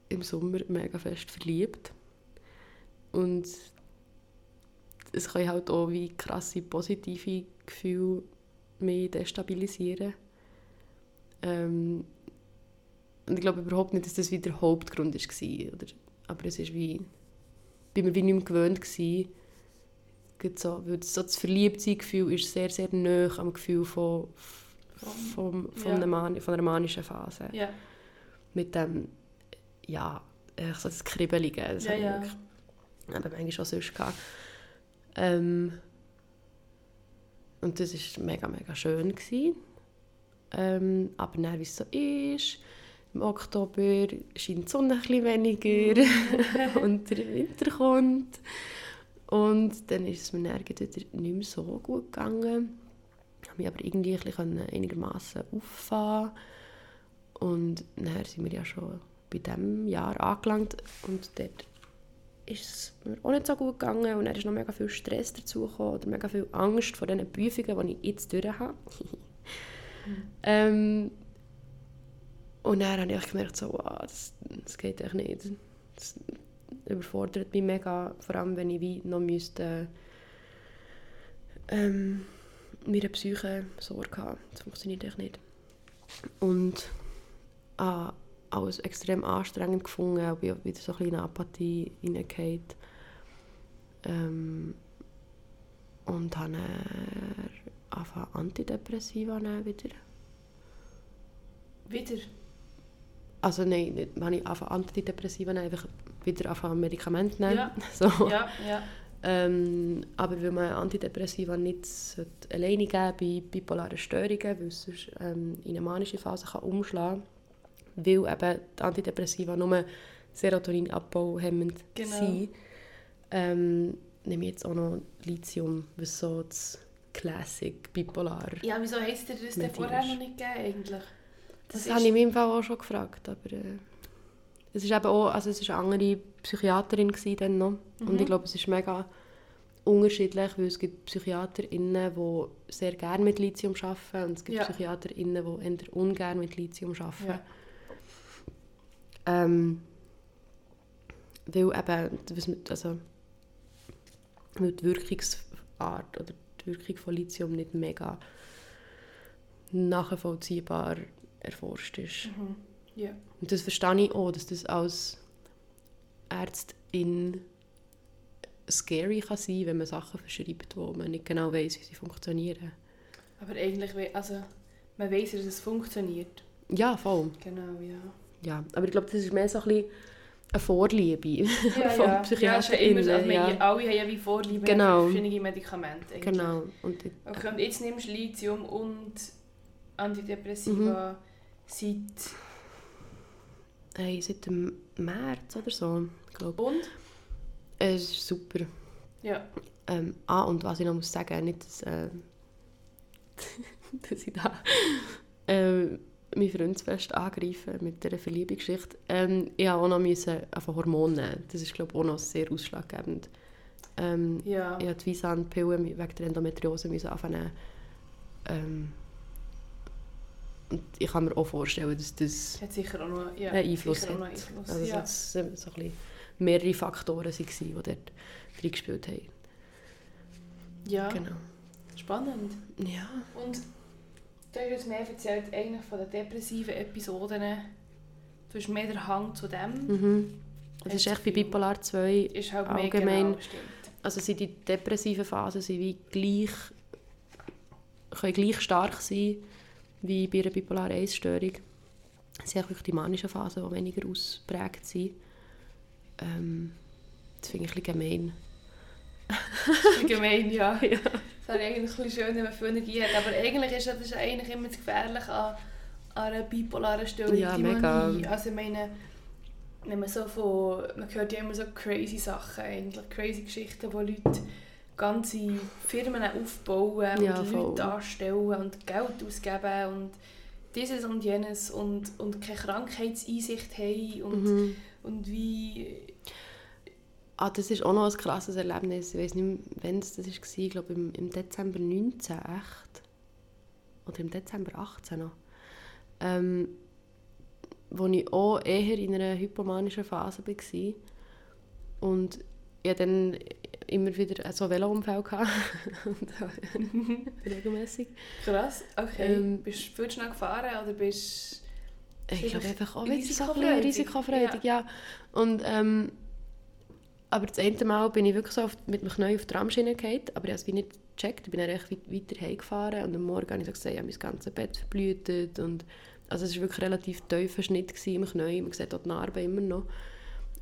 im Sommer mega fest verliebt. Und es kann halt auch wie krasse positive Gefühle mich destabilisieren. Ähm, und ich glaube überhaupt nicht, dass das wieder der Hauptgrund war. Oder, aber es ist wie, bin mir wie nicht mehr gewöhnt gewesen. So, weil das, so das Verliebtsein-Gefühl ist sehr, sehr nah am Gefühl von, von, von, Ja. einer, von einer manischen Phase. Ja. Mit dem, ja, so das Kribbelige. Das Ja, ich ja. wirklich aber manchmal auch sonst gehabt. Ähm, und das war mega, mega schön. Gewesen. Ähm, aber dann, wie es so ist, im Oktober scheint die Sonne ein bisschen weniger und der Winter kommt. Und dann ist es mir wieder nicht mehr so gut gegangen. habe mich aber irgendwie ein bisschen einigermaßen auffahren und dann sind wir ja schon bei diesem Jahr angelangt und dort ist es mir auch nicht so gut gegangen und dann ist noch mega viel Stress dazugekommen oder mega viel Angst vor diesen Prüfungen, die ich jetzt durch habe. ähm, und dann habe ich gemerkt, so, wow, das, das geht echt nicht. Das überfordert mich mega, vor allem wenn ich wie noch müsste, ähm, meiner Psyche Sorge haben. Das funktioniert echt nicht. Und ah, alles extrem anstrengend gefunden, auch wieder so ein bisschen in Apathie hineingehauen. Ähm, und habe angefangen Antidepressiva wieder. Wieder? Also nein, nicht, habe ich angefangen Antidepressiva einfach wieder anfangen Medikamente nehmen. Ja. So. Ja, ja. Ähm, aber weil man Antidepressiva nicht alleine geben bei bipolaren Störungen, weil es sonst ähm, in eine manische Phase kann umschlagen kann, weil eben die Antidepressiva nur Serotoninabbau hemmend Genau. sind, ähm, nehme ich jetzt auch noch Lithium, was so das Classic bipolar Ja, wieso heisst dir das denn vorher noch nicht gegeben eigentlich? Das, ist- habe ich in meinem Fall auch schon gefragt, aber äh, es ist eben auch, also es ist eine andere Psychiaterin dann noch und Mhm. ich glaube, es ist mega unterschiedlich, weil es gibt PsychiaterInnen, die sehr gerne mit Lithium arbeiten und es gibt Ja. PsychiaterInnen, die eher ungern mit Lithium arbeiten. Ja. Ähm, weil eben, also, weil die Wirkungsart oder die Wirkung von Lithium nicht mega nachvollziehbar erforscht ist. Mhm. Ja. Und das verstehe ich auch, dass das als Ärztin scary kann sein, wenn man Sachen verschreibt, wo man nicht genau weiß, wie sie funktionieren. Aber eigentlich, also, man weiss ja, dass es funktioniert. Ja, voll. Genau, ja. Ja. Aber ich glaube, das ist mehr so ein bisschen eine Vorliebe Ja, von ja. ist ja PsychiaterInnen. also, ja. alle haben ja wie Vorlieben Genau. für verschiedene Medikamente. eigentlich. Genau. Und Okay, und jetzt nimmst du Lithium und Antidepressiva seit... hey, seit dem März oder so, glaube Und? ich. Es ist super. Ja. Ähm, ah, und was ich noch muss sagen, nicht, dass, äh, dass ich da ähm, mein Freundesfest angreife mit dieser Verliebungsgeschichte. Ähm, ich habe auch noch müssen einfach Hormone nehmen. Das ist, glaube ich, auch noch sehr ausschlaggebend. Ähm, Ja. Ich musste die Visan-Pillen wegen der Endometriose müssen anfangen. Ähm, und ich kann mir auch vorstellen, dass das Hat sicher auch noch, ja, einen Einfluss auch noch hat. Einfluss. Also ja. dass es so ein bisschen mehrere Faktoren waren, die dort reingespielt haben. ja, Genau. spannend. Ja. Und du hast uns mehr erzählt eigentlich von den depressiven Episoden. Du hast mehr den Hang zu dem. Mhm. Das ist echt bei? Bipolar 2, Ist halt Allgemein- genau, also sind die depressiven Phasen sind wie gleich, können gleich stark sein wie bei einer Bipolar 1 Störung. Es sind auch wirklich die manischen Phasen, die weniger ausprägt sind. Ähm, das finde ich ein bisschen gemein. Gemein, ja. Ja. Das wäre eigentlich ein bisschen schön, wenn man viel Energie hat. Aber eigentlich ist das ist eigentlich immer das Gefährliche an, an einer bipolaren Störung, Ja, die mega. Manie. Also ich meine, wenn man so von, man hört ja immer so crazy Sachen eigentlich, crazy Geschichten, wo Leute ganze Firmen aufbauen Ja, und voll. Leute anstellen und Geld ausgeben und dieses und jenes und, und keine Krankheitseinsicht haben und, Mhm. und wie... Ah, das ist auch noch ein krasses Erlebnis. Ich weiß nicht, wann es das war. Ich glaube, im, im Dezember 19 echt. Oder im Dezember 18 noch. Ähm, wo ich auch eher in einer hypomanischen Phase war. Und hatte dann immer wieder so Velounfälle. gehabt. Und, Regelmässig. Krass, okay. Ähm, bist du viel schnell gefahren oder bist Ich glaube einfach auch risikofreudig. risikofreudig, ja. Und, ähm, aber das eine Mal bin ich wirklich so auf, mit dem Knie auf die Tramschiene gefallen, aber ich habe es nicht gecheckt. Ich bin dann recht weit, weiter heimgefahren und am Morgen habe ich so gesehen, ich habe mein ganzes Bett verblutet und also es war wirklich ein relativ tiefer Schnitt im Knie, man sieht dort die Narbe immer noch.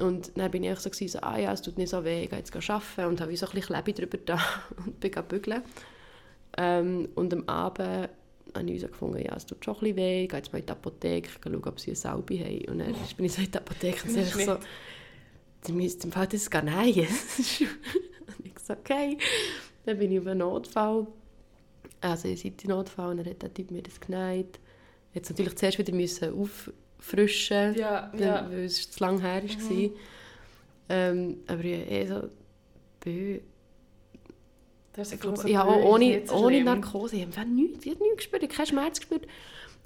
Und dann bin ich so, gewesen, so ah ja, es tut nicht so weh, ich gehe jetzt arbeiten und habe so ein bisschen Klebe drüber da und bin bügeln. Ähm, und am Abend habe ich so gefunden, ja, es tut schon ein bisschen weh, ich gehe jetzt mal in die Apotheke, schauen, ob sie eine Salbe haben. Und dann bin ich so in die Apotheke und sage ist so, «Sie müssen im Fall das gar nein.» Und ich so, «Okay.» Dann bin ich auf einen Notfall. also in Seitennotfall, und dann hat der Typ mir das geneigt. Jetzt natürlich zuerst wieder müssen auffrischen, Ja, ja. weil es zu lang her war. Mhm. Ähm, aber ich eh so... bö- Das Ich so glaube, ja, auch ohne, so ohne. Narkose. Ich habe nichts, ich habe nichts gespürt, ich habe keinen Schmerz gespürt.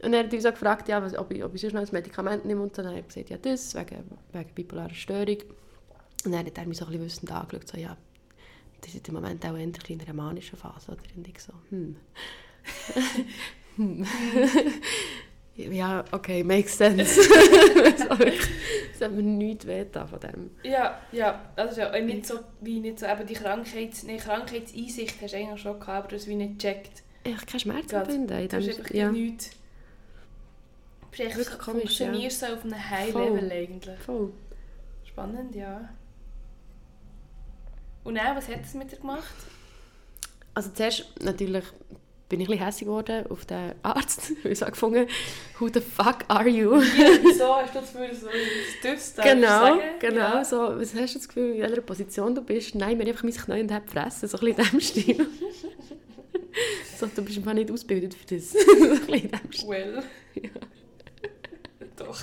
Und er hat uns auch gefragt, ja, was, ob, ich, ob ich sonst noch ein Medikament nehme. Und dann habe ich gesagt, ja, das, wegen, wegen bipolarer Störung. Und dann hat er mich so ein bisschen wüssend angeschaut, so, ja, das ist im Moment auch endlich in einer manischen Phase. Oder? Und ich so, hm. hm. Ja, okay, makes sense. hat mir nichts wehgetan von dem. Ja, ja, also ja, auch nicht so, wie nicht so, eben die Krankheits, nee, Krankheitseinsicht hast du eigentlich schon gehabt, aber du hast es wie nicht gecheckt. Ich habe keinen Schmerz Gerade. empfinden. in Du hast dem- einfach ja, nichts. Du bist echt Wirklich so, komisch, ja. funktionierst so auf einem High Voll. Level eigentlich. voll. Spannend, ja. Und dann, was hat es mit dir gemacht? Also zuerst natürlich bin ich ein bisschen hässlich geworden auf den Arzt, ich so gefunden «Who the fuck are you?» Ja, wieso hast du das Gefühl, so das darfst du Genau, genau. Ja. So, was hast du das Gefühl, in welcher Position du bist? Nein, haben einfach mein Knie und haben gefressen, so ein bisschen in diesem Stil. so, du bist einfach nicht ausgebildet für das. so ein bisschen in Stil. Well. Doch.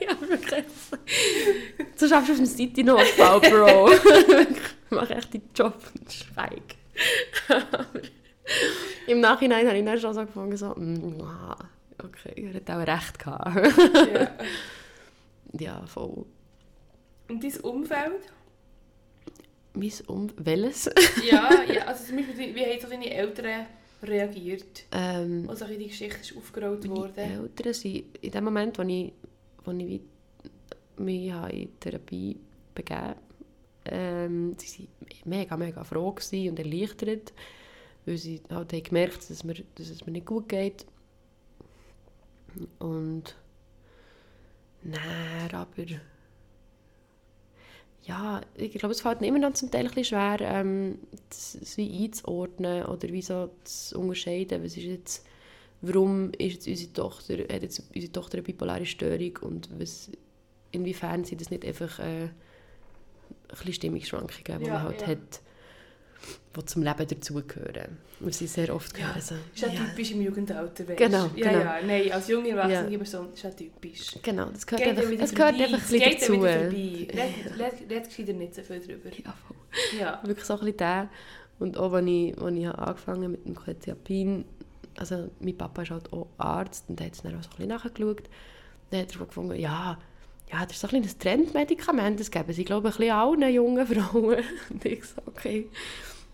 Ja, wirklich. So schaffst du auf dem City-Notfall, Bro. Mach echt deinen Job und schweig. Im Nachhinein habe ich dann schon so gefunden, so, mm, okay, er hat auch recht gehabt. Ja. ja, voll. Und dein Umfeld? Mein Um... Welches? Ja, ja, also zum Beispiel, wie haben so deine Eltern reagiert, ähm, als die Geschichte ist aufgerollt meine wurde? Eltern sind in dem Moment, wo ich, wo ich mich in Therapie begeben ähm, sie waren mega, mega froh und erleichtert, weil sie halt haben gemerkt dass, es mir, dass es mir nicht gut geht. Und nein, aber ja, ich glaube, es fällt mir immer noch zum Teil ein bisschen schwer, ähm, das wie einzuordnen oder wie so zu unterscheiden, was ist jetzt, warum ist jetzt unsere Tochter, hat jetzt unsere Tochter eine bipolare Störung und was, inwiefern sind das nicht einfach äh, ein bisschen Stimmungsschwankungen, die Ja, man halt ja. hat, die zum Leben dazugehören. Wir sind sehr oft Ja, gehört, so, ist ja, typisch im Jugendalter, weißt Genau, Ja, genau. ja, nein, als junge Erwachsene Ja. Person ist ja typisch. Genau, das gehört Geht einfach, es gehört einfach ein bisschen geht dazu. wieder vorbei. Red, gescheiter nicht so viel drüber. Ja, voll. Ja. wirklich so ein bisschen der. Und auch als ich, als ich angefangen habe mit dem Quetiapin, also mein Papa ist halt auch Arzt und hat es dann auch so ein bisschen nachgeschaut. Dann hat er gefunden, ja, ja, das ist so ein ein Trendmedikament, das geben sie, glaube ich, ein bisschen allen jungen Frauen. Und ich so, okay,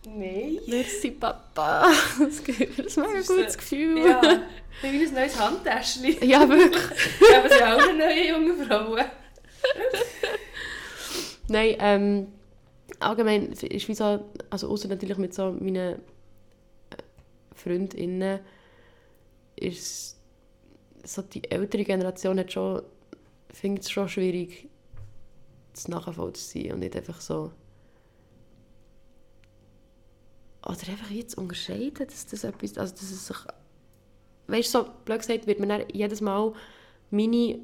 Nein. merci Papa, das mir ein mega ist gutes so- Gefühl. Ja, wie ein neues Handtäschchen. ja, wirklich. Aber sie auch eine neue junge Frauen. Nein, ähm, allgemein ist wie so, also außer natürlich mit so meinen äh, Freundinnen, ist so die ältere Generation hat schon, findet es schon schwierig, das nachvollziehen und nicht einfach so oder einfach jetzt unterscheiden, dass das etwas, also dass es sich, weißt du, so blöd gesagt, wird mir jedes Mal meine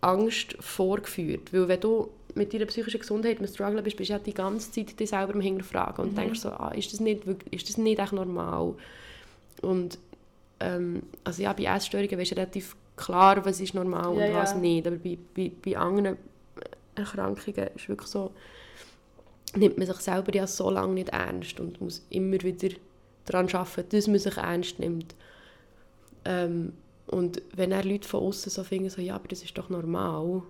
Angst vorgeführt. Weil wenn du mit deiner psychischen Gesundheit im Struggle bist, bist du ja die ganze Zeit dich selber am Hinterfragen und denkst so, ah, ist das nicht, wirklich- ist das nicht echt normal? Und ähm, also ja, bei Essstörungen weißt du relativ klar, was ist normal Ja, und was ja. nicht. Aber bei, bei, bei anderen Erkrankungen ist wirklich so, nimmt man sich selber ja so lange nicht ernst und muss immer wieder daran arbeiten, dass man sich ernst nimmt. Ähm, und wenn er Leute von außen so finden, so, ja, aber das ist doch normal,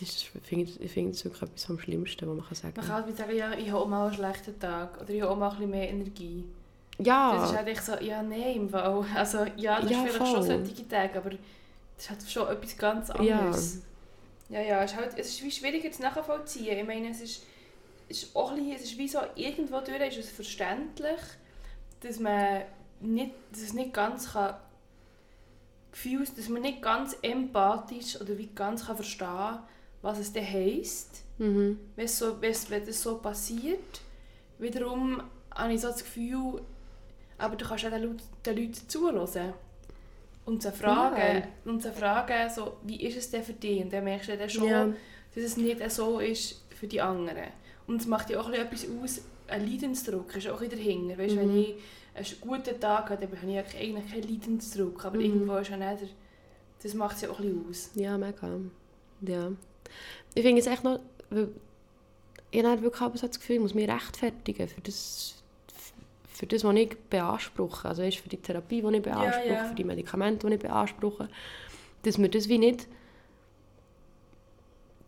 das ist, finde ich, finde das wirklich etwas am Schlimmsten, was man kann sagen Man kann halt sagen, ja, ich habe auch mal einen schlechten Tag. Oder ich habe auch mal ein bisschen mehr Energie. Ja, Das ist halt echt so, ja, nein, im Fall. Also, ja, das Ja, ist vielleicht schon voll. solche Tage, aber das ist halt schon etwas ganz anderes. Ja, ja, es ist, halt, es ist wie schwieriger zu nachvollziehen. Ich meine, es ist, ist auch ein bisschen, es ist wie so, irgendwo durch ist es verständlich, dass man nicht, dass es nicht ganz kann, Gefühl, dass man nicht ganz empathisch oder wie ganz kann verstehen was es denn heisst, mhm. wenn, so, wenn, wenn das so passiert. Wiederum habe ich so das Gefühl, aber du kannst auch den, Leuten- den Leuten zuhören. Und sie fragen, und sie fragen so, wie ist es denn für dich? Und dann merkst du dann schon, Ja. dass es nicht so ist für die anderen. Und es macht ja auch etwas aus, ein Leidensdruck ist auch wieder dahinter. Weißt, Mhm. Wenn ich einen guten Tag habe, dann habe ich eigentlich keinen Leidensdruck. Aber Mhm. irgendwo ist ja nicht der, das macht es ja auch ein bisschen aus. Ja, mega. Ja. Ich finde es echt noch, weil ich habe wirklich so das Gefühl, ich muss mich rechtfertigen für das, für das, was ich beanspruche. Also weißt, für die Therapie, die ich beanspruche, ja. für die Medikamente, die ich beanspruche. Dass mir das wie nicht...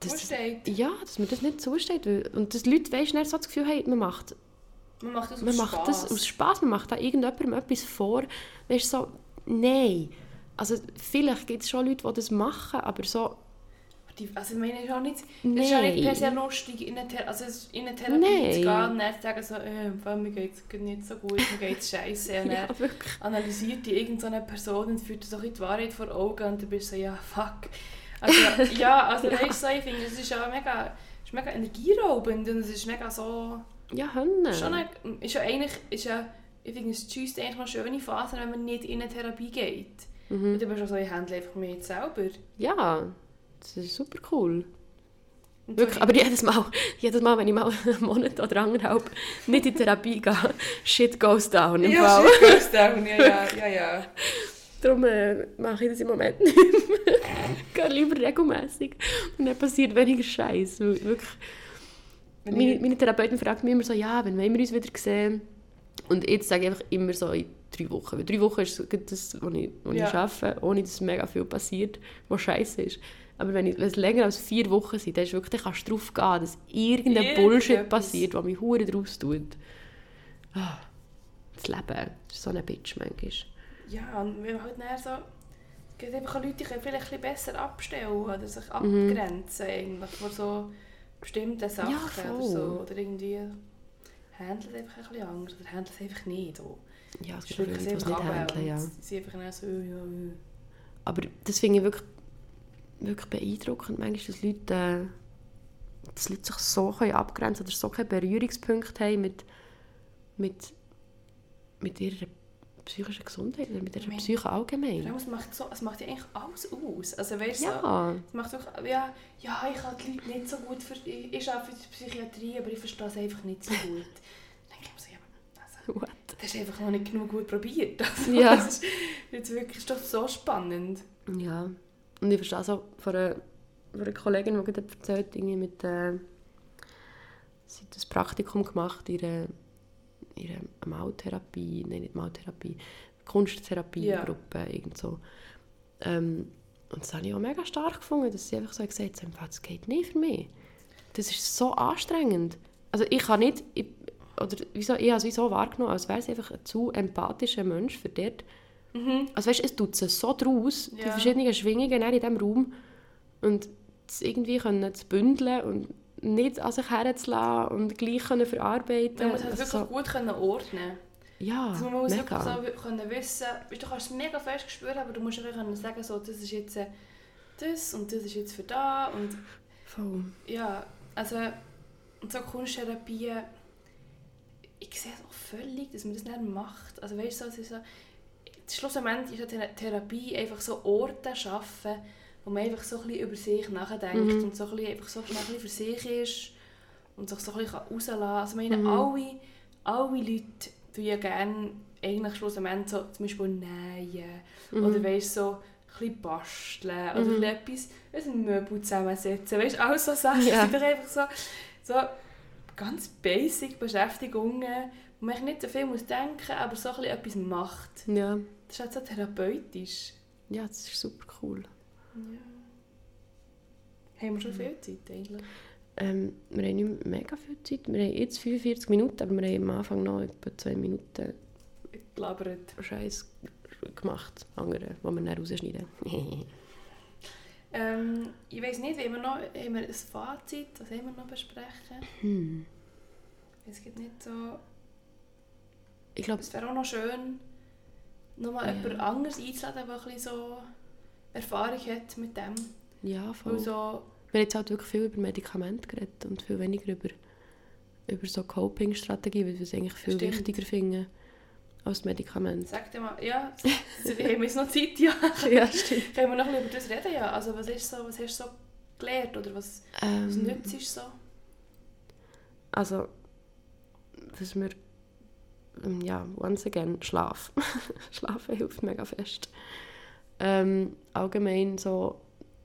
Dass, steht? ja, dass mir das nicht zusteht. Weil, und dass die Leute weißt, dann so das Gefühl haben, man macht, Man macht das man aus macht Spass. das aus Spaß, man macht da irgendjemandem etwas vor. Weißt so, nein. Also vielleicht gibt es schon Leute, die das machen, aber so, also ich meine, es ist auch nicht, es ist ja nicht per se lustig, in eine, Thera also es- in eine Therapie Nein. zu gehen und dann zu sagen, so, äh, mir geht es nicht so gut, mir geht es scheiße. Ja, analysiert die irgendeine Person und führt so ein bisschen die Wahrheit vor Augen und dann bist du so, ja, fuck. Also, ja, also Ja. finde, es ist ja mega, ist mega energieraubend und es ist mega so, Ja, Hönne. schon eine, ist ja eigentlich, ist ja, ich finde, es tschüsst eigentlich noch schöne Phase, wenn man nicht in eine Therapie geht. Mhm. Und dann bist du so, ich handle einfach mit selber. Ja, das ist super cool. Wirklich, aber jedes Mal, jedes Mal, wenn ich mal einen Monat oder anderthalb nicht in Therapie gehe, shit goes down im ja, Fall. shit goes down, ja, ja, ja, ja. Darum äh, mache ich das im Moment nicht mehr. Ich gehe lieber regelmässig. Und dann passiert weniger Scheiß. Wirklich, Wenn meine, meine Therapeutin fragt mich immer so, ja, wann wollen wir uns wieder sehen? Und jetzt sage ich einfach immer so in drei Wochen. Weil drei Wochen ist das, was ich, was Ja. ich arbeite, ohne dass mega viel passiert, was scheiße ist. Aber wenn, ich, wenn es länger als vier Wochen sind, dann, ist wirklich, dann kannst du darauf gehen, dass irgendein Irgendetwas. Bullshit passiert, was mich hure draus tut. Ah, das Leben ist so eine Bitch manchmal. Ja, und weil halt dann so... Es gibt einfach Leute, die können vielleicht ein besser abstellen oder sich Mhm. abgrenzen eigentlich von so bestimmten Sachen Ja, oder so. Oder irgendwie... Handelt einfach ein bisschen anders oder handelt es einfach nicht. Auch. Ja, es gibt auch Leute, die es nicht handeln, ja. Sie einfach so... Ja, ja. Aber das finde ich wirklich, wirklich beeindruckend, manchmal, dass Leute, äh, dass Leute sich so können abgrenzen oder so keine Berührungspunkte haben mit, mit, mit ihrer psychischen Gesundheit oder mit Ich meine, Psyche Vor allgemein. allem, Es macht, so, es macht ja eigentlich alles aus. Also weißt du, so, Ja, es macht auch, ja, ja, ich kann die Leute nicht so gut... Für, ich, ich arbeite für die Psychiatrie, aber ich verstehe es einfach nicht so gut. Dann denke ich mir so, ja, also, what? Das hast du einfach noch nicht genug gut probiert. Also, Ja. Das ist jetzt wirklich ist doch so spannend. Ja. Und ich verstehe so von einer, von einer Kollegin, die gerade erzählt, irgendwie mit, äh, sie hat ein Praktikum gemacht in einer, einer Maltherapie, nein, nicht Maltherapie, Kunsttherapie-Gruppe, irgend so. Ähm, und das habe ich auch mega stark gefunden, dass sie einfach so gesagt hat, das geht nicht für mich. Das ist so anstrengend. Also ich kann nicht, ich, oder wieso, ich habe es so wahrgenommen, als wäre sie einfach ein zu empathischer Mensch für dort. Also weißt, es tut sie so draus, die Ja. verschiedenen Schwingungen in diesem Raum und das irgendwie können zu bündeln und nicht an sich herzulassen und gleich können verarbeiten. Man muss halt Also wirklich gut können ordnen Ja, also Man muss mega. wirklich so können wissen, weißt, du kannst es mega fest spüren, aber du musst einfach können sagen, so, das ist jetzt äh, das und das ist jetzt für da und Voll. ja, also und so Kunsttherapien, ich sehe es auch völlig, dass man das nicht macht. Also weißt du, so, es ist so, schlussendlich ist ja Thera- Therapie einfach so Orte schaffen, wo man einfach so ein bisschen über sich nachdenkt Mhm. und so ein bisschen, einfach so schnell ein für sich ist und sich so ein bisschen rauslassen kann. Also meine, Mhm. alle, alle Leute tun ja gerne eigentlich schlussendlich so zum Beispiel nähen Mhm. oder weißt so ein bisschen basteln oder Mhm. etwas, ein Möbel zusammensetzen, weißt du, all so Sachen Ja. einfach so, so ganz basic Beschäftigungen, wo man nicht so viel muss denken aber so ein bisschen etwas macht. Ja. Das ist halt so therapeutisch. ja, das ist super cool. Haben wir schon viel Zeit eigentlich? Ähm, wir haben nicht mehr mega viel Zeit. Wir haben jetzt 45 Minuten, aber wir haben am Anfang noch etwa 2 Minuten Gelabert. Scheiß gemacht, andere, die wir dann rausschneiden. Ähm, ich weiß nicht, haben wir noch haben wir ein Fazit, was haben wir noch besprechen? hm. Es gibt nicht so... Ich glaube, Es wäre auch noch schön, nochmal Ja. jemand anderes einzuladen, der ein bisschen so Erfahrung hat mit dem. ja, Weil voll. so, Wir haben jetzt halt wirklich viel über Medikamente geredet und viel weniger über, über so Coping-Strategien, weil wir es eigentlich viel Stimmt. wichtiger finden als Medikamente. sag dir mal, ja, haben wir jetzt noch Zeit, ja. ja, stimmt. Können wir noch ein bisschen über das reden, ja? Also was, ist so, was hast du so gelernt oder was, was Ähm, nützt ist so? also, dass wir, ähm, ja, once again, Schlaf. Schlafen hilft mega fest. Ähm, allgemein so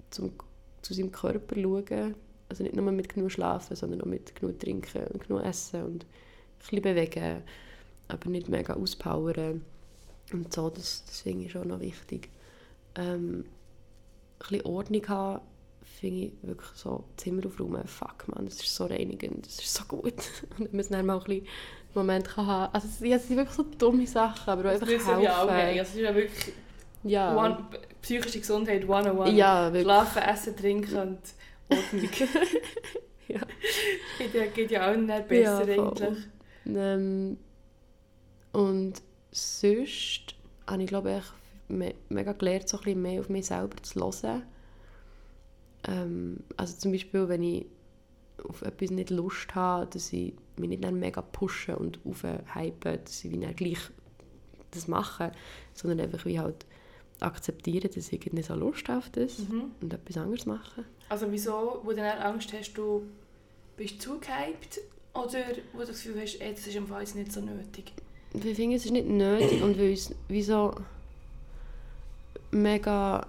zum, zu seinem Körper schauen, also nicht nur mit genug schlafen, sondern auch mit genug trinken und genug essen und ein bisschen bewegen, aber nicht mega auspowern und so, das, das finde ich schon noch wichtig. Ähm, ein bisschen Ordnung haben, finde ich wirklich so Zimmer aufräumen, fuck man, das ist so reinigend, das ist so gut. Und wenn man es dann mal ein bisschen Moment kann haben. Also es ja, sind wirklich so dumme Sachen, aber auch einfach Das helfen. nicht. Also, es ist ja wirklich Ja, one, psychische Gesundheit 101. ja wirklich. Schlafen, essen, trinken und Ordnung. Ja. geht, ja, geht ja allen nicht besser Ja, eigentlich. Ähm, und sonst habe ich glaube ich me mega gelernt, so ein bisschen mehr auf mich selber zu hören. Ähm, also zum Beispiel, wenn ich auf etwas nicht Lust habe, dass ich mich nicht dann mega pushen und aufhypen, dass ich wie dann gleich das mache, sondern einfach wie halt akzeptieren, dass ich nicht so Lust auf das Mhm. und etwas anderes machen. Also wieso, wo du dann Angst hast, du bist zu gehypt oder wo du das Gefühl hast, ey, das ist im Fall jetzt nicht so nötig? Und ich finde, es ist nicht nötig und weil es wie so mega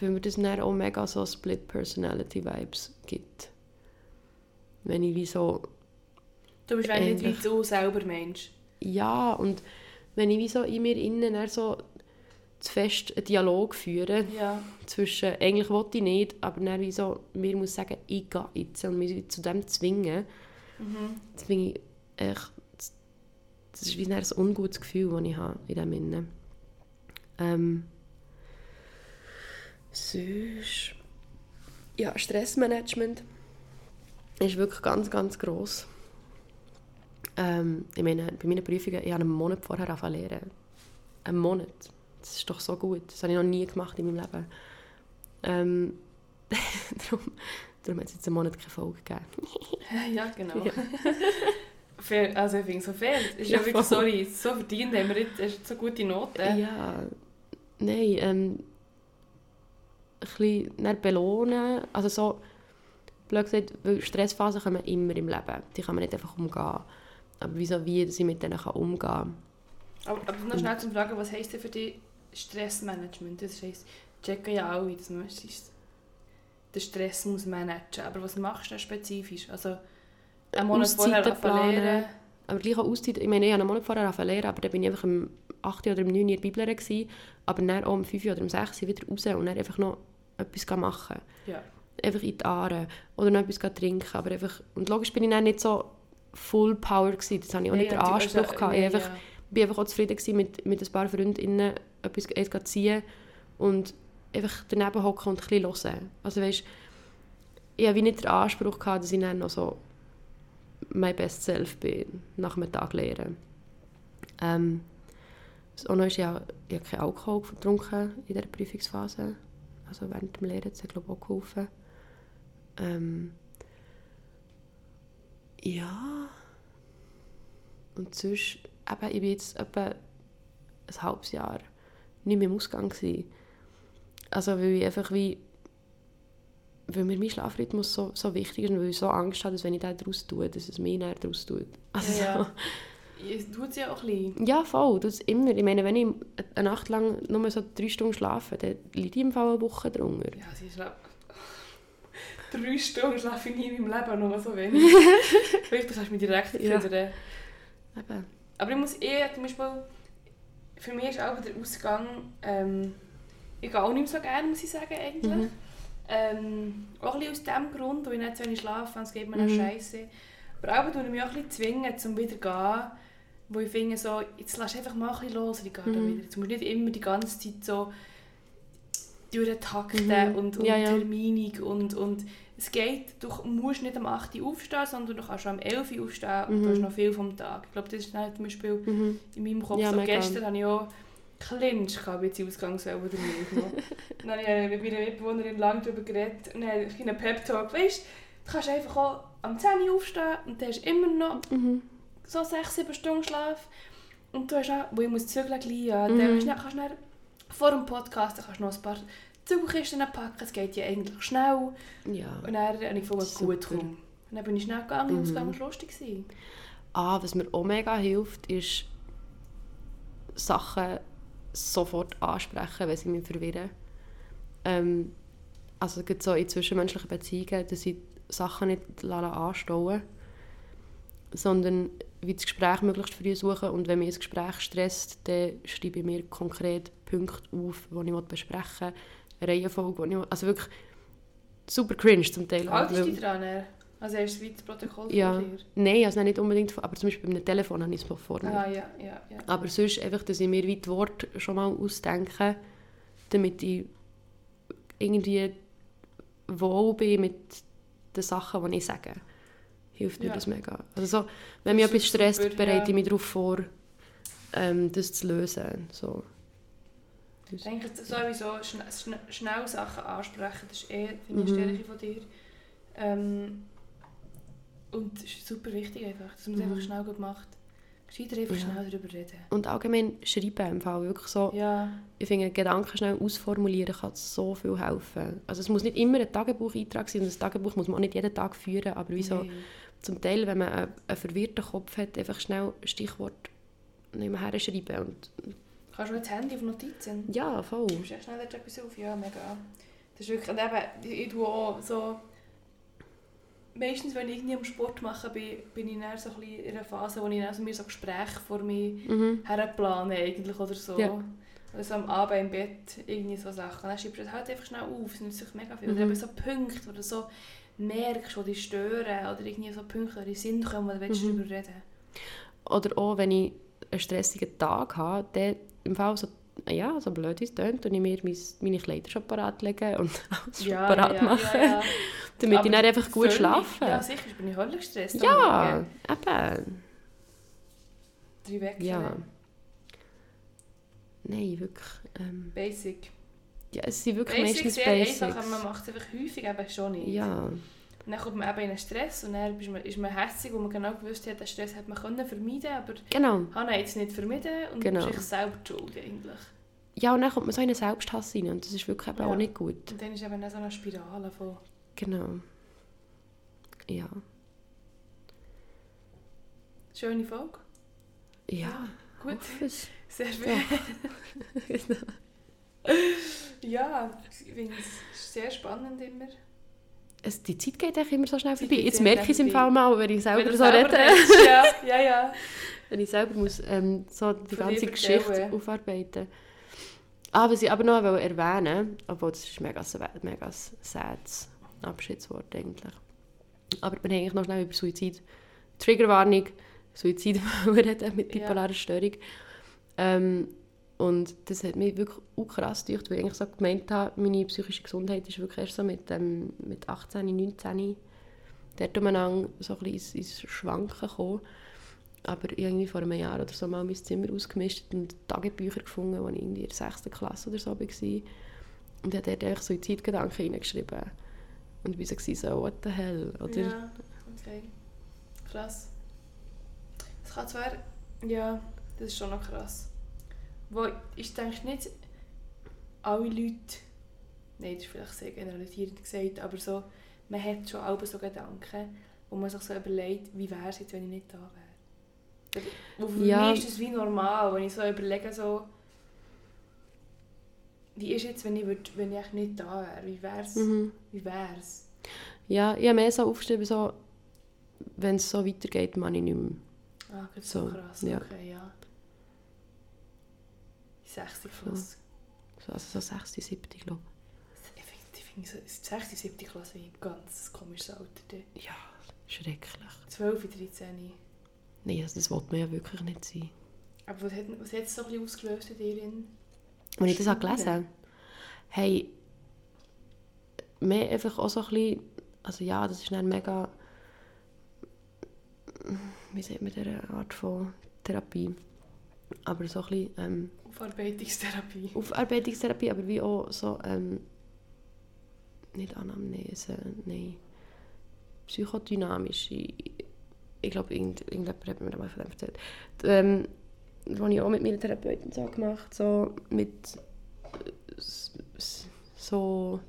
weil mir das dann auch mega so Split Personality Vibes gibt. Wenn ich wie so Du bist eigentlich nicht wie du selber Mensch. ja und wenn ich wie so in mir innen so zu fest einen Dialog führe Ja. zwischen eigentlich wollte ich nicht, aber dann wie so mir muss sagen, ich gehe jetzt und mich zu dem zwingen, Mhm. das finde ich echt, das ist wie ein ungutes Gefühl, das ich habe in dem Innen. Ähm, sonst, ja, Stressmanagement ist wirklich ganz, ganz gross. Ähm, ich meine, bei meinen Prüfungen, ich habe einen Monat vorher angefangen zu lernen. Einen Monat. Das ist doch so gut. Das habe ich noch nie gemacht in meinem Leben. Ähm, darum, darum hat es jetzt einen Monat keine Folge gegeben. ja, genau. Ja. Fair, also ich finde so fair. Es ist Ja, ja, wirklich, sorry, so verdient haben wir jetzt hast so gute Noten. Ja, nein, ähm, ein bisschen dann belohnen, also so, blöd gesagt, weil Stressphasen kommen immer im Leben, die kann man nicht einfach umgehen. Aber wieso, wie dass ich mit denen kann umgehen kann. Aber, aber noch schnell zum Fragen, was heisst denn für dich Stressmanagement? Das heisst, checken ja alle, dass man den Stress muss managen Aber was machst du spezifisch? Also, einen Monat vorher Auszeiten planen. lernen. Aber gleich auch Auszeit, ich meine, ich habe einen Monat vorher lernen, aber dann bin ich einfach am 8. oder am 9. in der Bibel, gewesen, aber dann auch am 5. oder am 6. wieder raus und dann einfach noch etwas machen. Ja. einfach in die Aare oder noch etwas trinken. Aber einfach, und logisch bin ich dann nicht so full power gewesen. Das habe ich auch nicht den Ja, Anspruch also, gehabt. Ich nee, einfach, ja. Bin einfach auch zufrieden gewesen mit, mit ein paar Freundinnen etwas zu ziehen und einfach daneben hocken und ein bisschen hören. Also weißt, ich wie nicht den Anspruch gehabt, dass ich dann noch so mein best self bin, nach einem Tag lehren. Ähm, auch noch ist, ich habe keinen Alkohol getrunken in dieser Prüfungsphase. Also während dem Lehren, das hat glaube ich auch geholfen. Ähm, ja. Und sonst, eben, ich bin jetzt etwa ein halbes Jahr nicht mehr im Ausgang gewesen. Also weil ich einfach wie, weil mir mein Schlafrhythmus so, so wichtig ist und weil ich so Angst habe, dass wenn ich den daraus tue, dass es mich dann daraus tut. Also, Ja, ja. Es tut es ja auch ein bisschen. ja, voll, das immer. Ich meine, wenn ich eine Nacht lang nur so drei Stunden schlafe, dann liege ich im Fall eine Woche drunter. Ja, sie schla Drei Stunden schlafe ich nie in meinem Leben, nur so wenig. Vielleicht kannst du mich direkt Ja. Eben. Aber ich muss eher, zum Beispiel, für mich ist auch der Ausgang, ähm, ich gehe auch nicht mehr so gerne, muss ich sagen, eigentlich. Mhm. Ähm, auch ein bisschen aus dem Grund, weil ich nicht so wenig schlafe, es geht mir Mhm. scheiße. Aber auch tue ich mich auch ein bisschen zwingen, um wieder zu gehen, wo ich finde, so, jetzt lass einfach mal ein bisschen los ich gehe dann Mhm. wieder. Jetzt musst du nicht immer die ganze Zeit so durchtakten Mhm. und, und Ja, ja. terminig und, und es geht, du musst nicht am 8 Uhr aufstehen, sondern du kannst schon am 11 Uhr aufstehen und Mhm. du hast noch viel vom Tag. Ich glaube, das ist dann zum Beispiel Mhm. in meinem Kopf Ja, so. Gestern hatte ich auch Clinch gehabt, Ausgangswelle oder nicht. noch. dann habe ich äh, mit meiner Mitbewohnerin lange darüber geredet und dann habe ich einen Pep-Talk. Weißt du, kannst einfach auch am 10 Uhr aufstehen und dann hast du immer noch Mhm. so 6-7 Stunden Schlaf. Und du hast auch, wo ich muss zügeln gleich, ja, Mhm. dann kannst du dann vor dem Podcast kannst du noch ein paar Zügelkisten packen, es geht ja eigentlich schnell. Ja. Und dann habe ich gefunden, gut, komm, Und dann bin ich schnell gegangen und es Mhm. war lustig. gewesen. Ah, was mir auch mega hilft, ist Sachen sofort ansprechen, wenn sie mich verwirren. Ähm, also gerade so in zwischenmenschlichen Beziehungen, dass ich Sachen nicht anstauen sondern wie das Gespräch möglichst früh suchen und wenn mich ein Gespräch stresst, dann schreibe ich mir konkret Punkte auf, die ich besprechen will, Reihenfolge, die ich. Also wirklich super cringe zum Teil. Haltest du weil- dich dran? er? Also hast du das Protokoll Ja. vor dir? Nein, also nicht unbedingt, aber zum Beispiel bei einem Telefon habe ich es noch vor mir. Ah, ja, ja, ja. Aber sonst einfach, dass ich mir wie die Worte schon mal ausdenke, damit ich irgendwie wohl bin mit den Sachen, die ich sage. Hilft mir Ja. das mega. Also so, wenn mich etwas stresst, super, bereite ich mich darauf vor, ähm, das zu lösen. So. Ich denke, sowieso schn schn schnell Sachen ansprechen, das ist eh, Mhm. eine Stärke von dir. Ähm, und es ist super wichtig einfach, dass man es Mhm. einfach schnell gut macht. Gescheiter einfach Ja. schnell darüber reden. Und allgemein schreiben im Fall wirklich so. Ja, Ich finde, Gedanken schnell ausformulieren kann so viel helfen. Also es muss nicht immer ein Tagebucheintrag sein und das Tagebuch muss man auch nicht jeden Tag führen, aber wie so nee. zum Teil, wenn man einen, einen verwirrten Kopf hat, einfach schnell Stichwort nebenher schreiben und Kannst du das Handy auf Notizen? ja, voll. Du schreibst schnell etwas auf, ja, mega. Das ist wirklich, und eben, ich tue auch so, meistens, wenn ich irgendwie am Sport mache, bin, bin ich dann so ein bisschen in einer Phase, wo ich dann so mir so Gespräche vor mir Mhm. herplane eigentlich oder so. Ja. Oder so am Abend im Bett, irgendwie so Sachen. Dann schreibst du das halt einfach schnell auf, es nützt sich mega viel. Mhm. Oder eben so Punkte, wo du so merkst, die dich stören, oder irgendwie so Punkte, die in den Sinn kommen, wo du willst Mhm. darüber reden Oder auch, wenn ich einen stressigen Tag habe, dann im Fall so, ja, so blöd es tönt, und ich mir mein, meine Kleider schon parat legen und alles schon parat machen, damit Aber ich dann einfach gut schlafe. Ja, sicher, ich bin ich höllisch gestresst. Ja, eben. Drei Wecken. Ja. Nein, wirklich. Ähm, Basic. ja, es sind wirklich Basic meistens sehr Basics. einfach, aber man macht es einfach häufig eben schon nicht. Ja, Und dann kommt man eben in einen Stress und dann ist man, ist man hässig, wo man genau gewusst hat, den Stress hat man können vermeiden aber genau. hat er jetzt nicht vermieden und Genau. ist sich selber die schuld eigentlich. Ja, und dann kommt man so in einen Selbsthass rein und das ist wirklich eben Ja. auch nicht gut. Und dann ist eben so eine Spirale von... Genau. Ja. Schöne Folge. Ja. Gut. hoffe es. Sehr schön. Genau. Ja, ich finde es sehr spannend immer. Es, die Zeit geht echt immer so schnell vorbei. Jetzt merke ich es im Fall mal, wenn ich selber Wenn so selber rede. redest, Ja, ja, ja. wenn ich selber muss, ähm, so die Von ganze Geschichte erzählen. aufarbeiten Ah, was ich aber noch erwähnen obwohl das ist mega, mega sad Abschiedswort eigentlich. Aber wir haben eigentlich noch schnell über Suizid. Triggerwarnung, Suizid reden mit Ja. bipolarer Störung. Ähm, und das hat mich wirklich auch krass gedacht, weil ich eigentlich so gemeint habe, meine psychische Gesundheit ist wirklich erst so mit, ähm, mit 18, 19 dort umeinander so ein bisschen ins, ins Schwanken gekommen. Aber irgendwie vor einem Jahr oder so mal mein Zimmer ausgemistet und Tagebücher gefunden, als ich in der 6. Klasse oder so war. Und habe dort einfach Suizidgedanken reingeschrieben. Und ich war so, what the hell? Oder? Ja, okay. Krass. Das kann zwar... Ja, das ist schon noch krass. Wo ich denke nicht alle Leute... Nein, das ist vielleicht sehr generalisierend gesagt, aber so, man hat schon auch so Gedanken, wo man sich so überlegt, wie wäre es jetzt, wenn ich nicht da wäre. Für Ja. mich ist das wie normal, wenn ich so überlege, so... Wie ist jetzt, wenn ich, würd, wenn ich nicht da wäre? Wie wäre es? Mhm. Wie wär's? Ja, ich habe mehr so aufgeschrieben, so, wenn es so weitergeht, mache ich nicht mehr. Ah, So, krass. ja. Okay, ja. 60 Klasse. So, also so 6., 7. glaube Ich ich finde so, 6. 7. Klasse ein ganz komisches Alter. ich. Ja, schrecklich. 12, 13. Nein, also das wollte man ja wirklich nicht sein. Aber was hat, was hat es so ein bisschen ausgelöst in dir? Als ich das habe gelesen habe, hey, mehr einfach auch so ein bisschen, also ja, das ist dann mega, wie sagt man, diese Art von Therapie, aber so ein bisschen ähm, Aufarbeitungstherapie. Aufarbeitungstherapie, aber wie auch so, ähm, nicht Anamnese, nein, psychodynamische, ich glaube, irgend, irgendjemand hat mir mal von dem erzählt, ähm, habe ich auch mit meiner Therapeutin so gemacht, so mit äh, so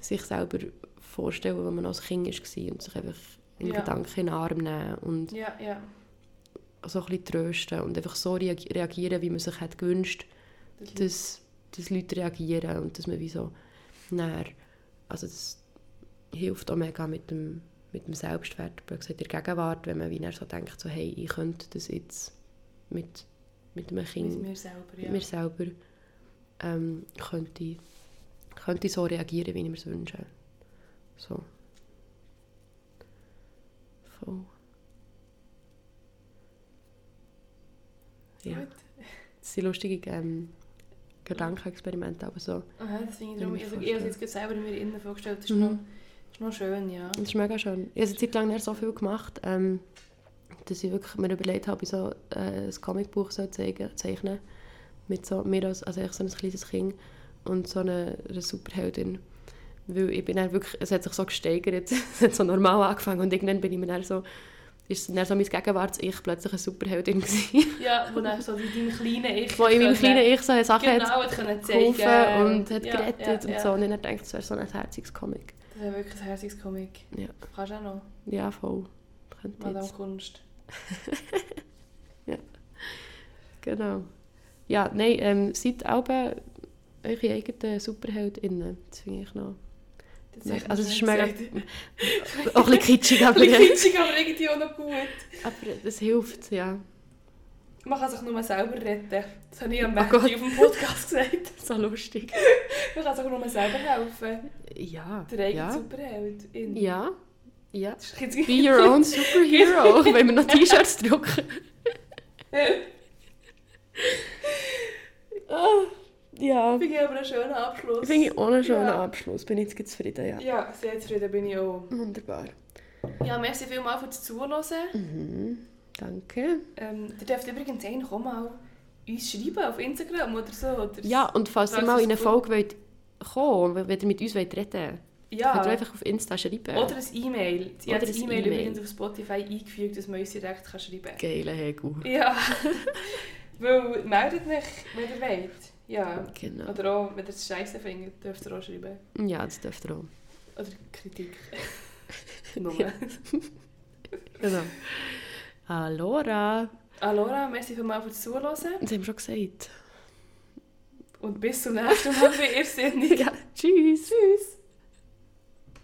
sich selber vorstellen, wenn man als Kind war und sich einfach in Ja. Gedanken in den Arm nehmen und Ja, ja. So ein bisschen trösten und einfach so reag- reagieren, wie man sich hat gewünscht, Das dass, dass Leute reagieren und dass man wie so näher, also das hilft auch mega mit dem, mit dem Selbstwert, blöd gesagt, in der Gegenwart, wenn man wie so denkt, so, hey, ich könnte das jetzt mit, mit einem mit Kind, mir selber, mit ja. mir selber, ähm, könnte, ich- könnte ich so reagieren, wie ich mir es wünsche. So. Voll. Ja. Gut. Das sind lustige ähm, Gedankenexperimente, aber so. Aha, das finde ich darum, ich mir also ich habe es jetzt gerade selber mir innen vorgestellt, das ist, Mhm. noch, ist noch schön, ja. Das ist mega schön. Ich habe eine Zeit lang nicht so viel gemacht, ähm, dass ich wirklich mir überlegt habe, ich so äh, ein Comicbuch so zeichnen mit so, mir als, also ich so ein kleines Kind und so eine, eine Superheldin. Weil ich bin dann wirklich, es hat sich so gesteigert, es hat so normal angefangen und irgendwann bin ich mir dann so, ist dann so mein Gegenwarts-Ich plötzlich eine Superheldin gewesen. Ja, wo dann so wie dein kleiner Ich Wo in meinem kleinen Ich so Sachen genau, hat geholfen und hat ja, gerettet ja, und ja. so. Und ich habe gedacht, das wäre so ein herziges Comic. Das wäre wirklich ein herziges Comic. Ja. Kannst du auch noch. Ja, voll. Könnte Madame jetzt. Kunst. Genau. Ja, nein, ähm, seid auch eure eigenen SuperheldInnen. Das finde ich noch... Echt also es ist mega-. Auch ein bisschen kitschig, aber, Ein kitschig, aber irgendwie auch noch gut. aber das hilft, ja. Man kann sich nur selber retten. Das habe ich am Oh Montag Gott. auf dem Podcast gesagt. So lustig. Man kann sich nur selber helfen. Ja, Der eigene ja. Superheld. In. Ja, ja. Be your own superhero. Wenn wir noch T-Shirts drucken. Ah, ja. Finde ich aber einen schönen Abschluss. Finde ich auch einen schönen Ja. Abschluss. Bin ich jetzt zufrieden, ja. Ja, sehr zufrieden bin ich auch. Wunderbar. Ja, merci vielmals fürs Zuhören. Mhm. Danke. Ähm, ihr dürft übrigens eigentlich auch mal uns schreiben auf Instagram oder so. Oder Ja, und falls ihr mal in eine? Folge wollt kommen wenn ihr mit uns wollt reden ja. könnt ihr einfach auf Insta schreiben. Oder ein E-Mail. Ich habe das E-Mail übrigens auf Spotify eingefügt, dass man uns direkt kann schreiben kann. Geile Hegel. Ja. Weil meldet mich, wenn ihr wollt. Ja. Genau. Oder auch, wenn ihr es scheiße findet, dürft ihr auch schreiben. Ja, das dürft ihr auch. Oder Kritik. Nur. Genau. Allora. Alora, merci vielmals fürs Zuhören. Das haben wir schon gesagt. Und bis zum nächsten Mal bei Irrsinnig. Ja, tschüss. Tschüss.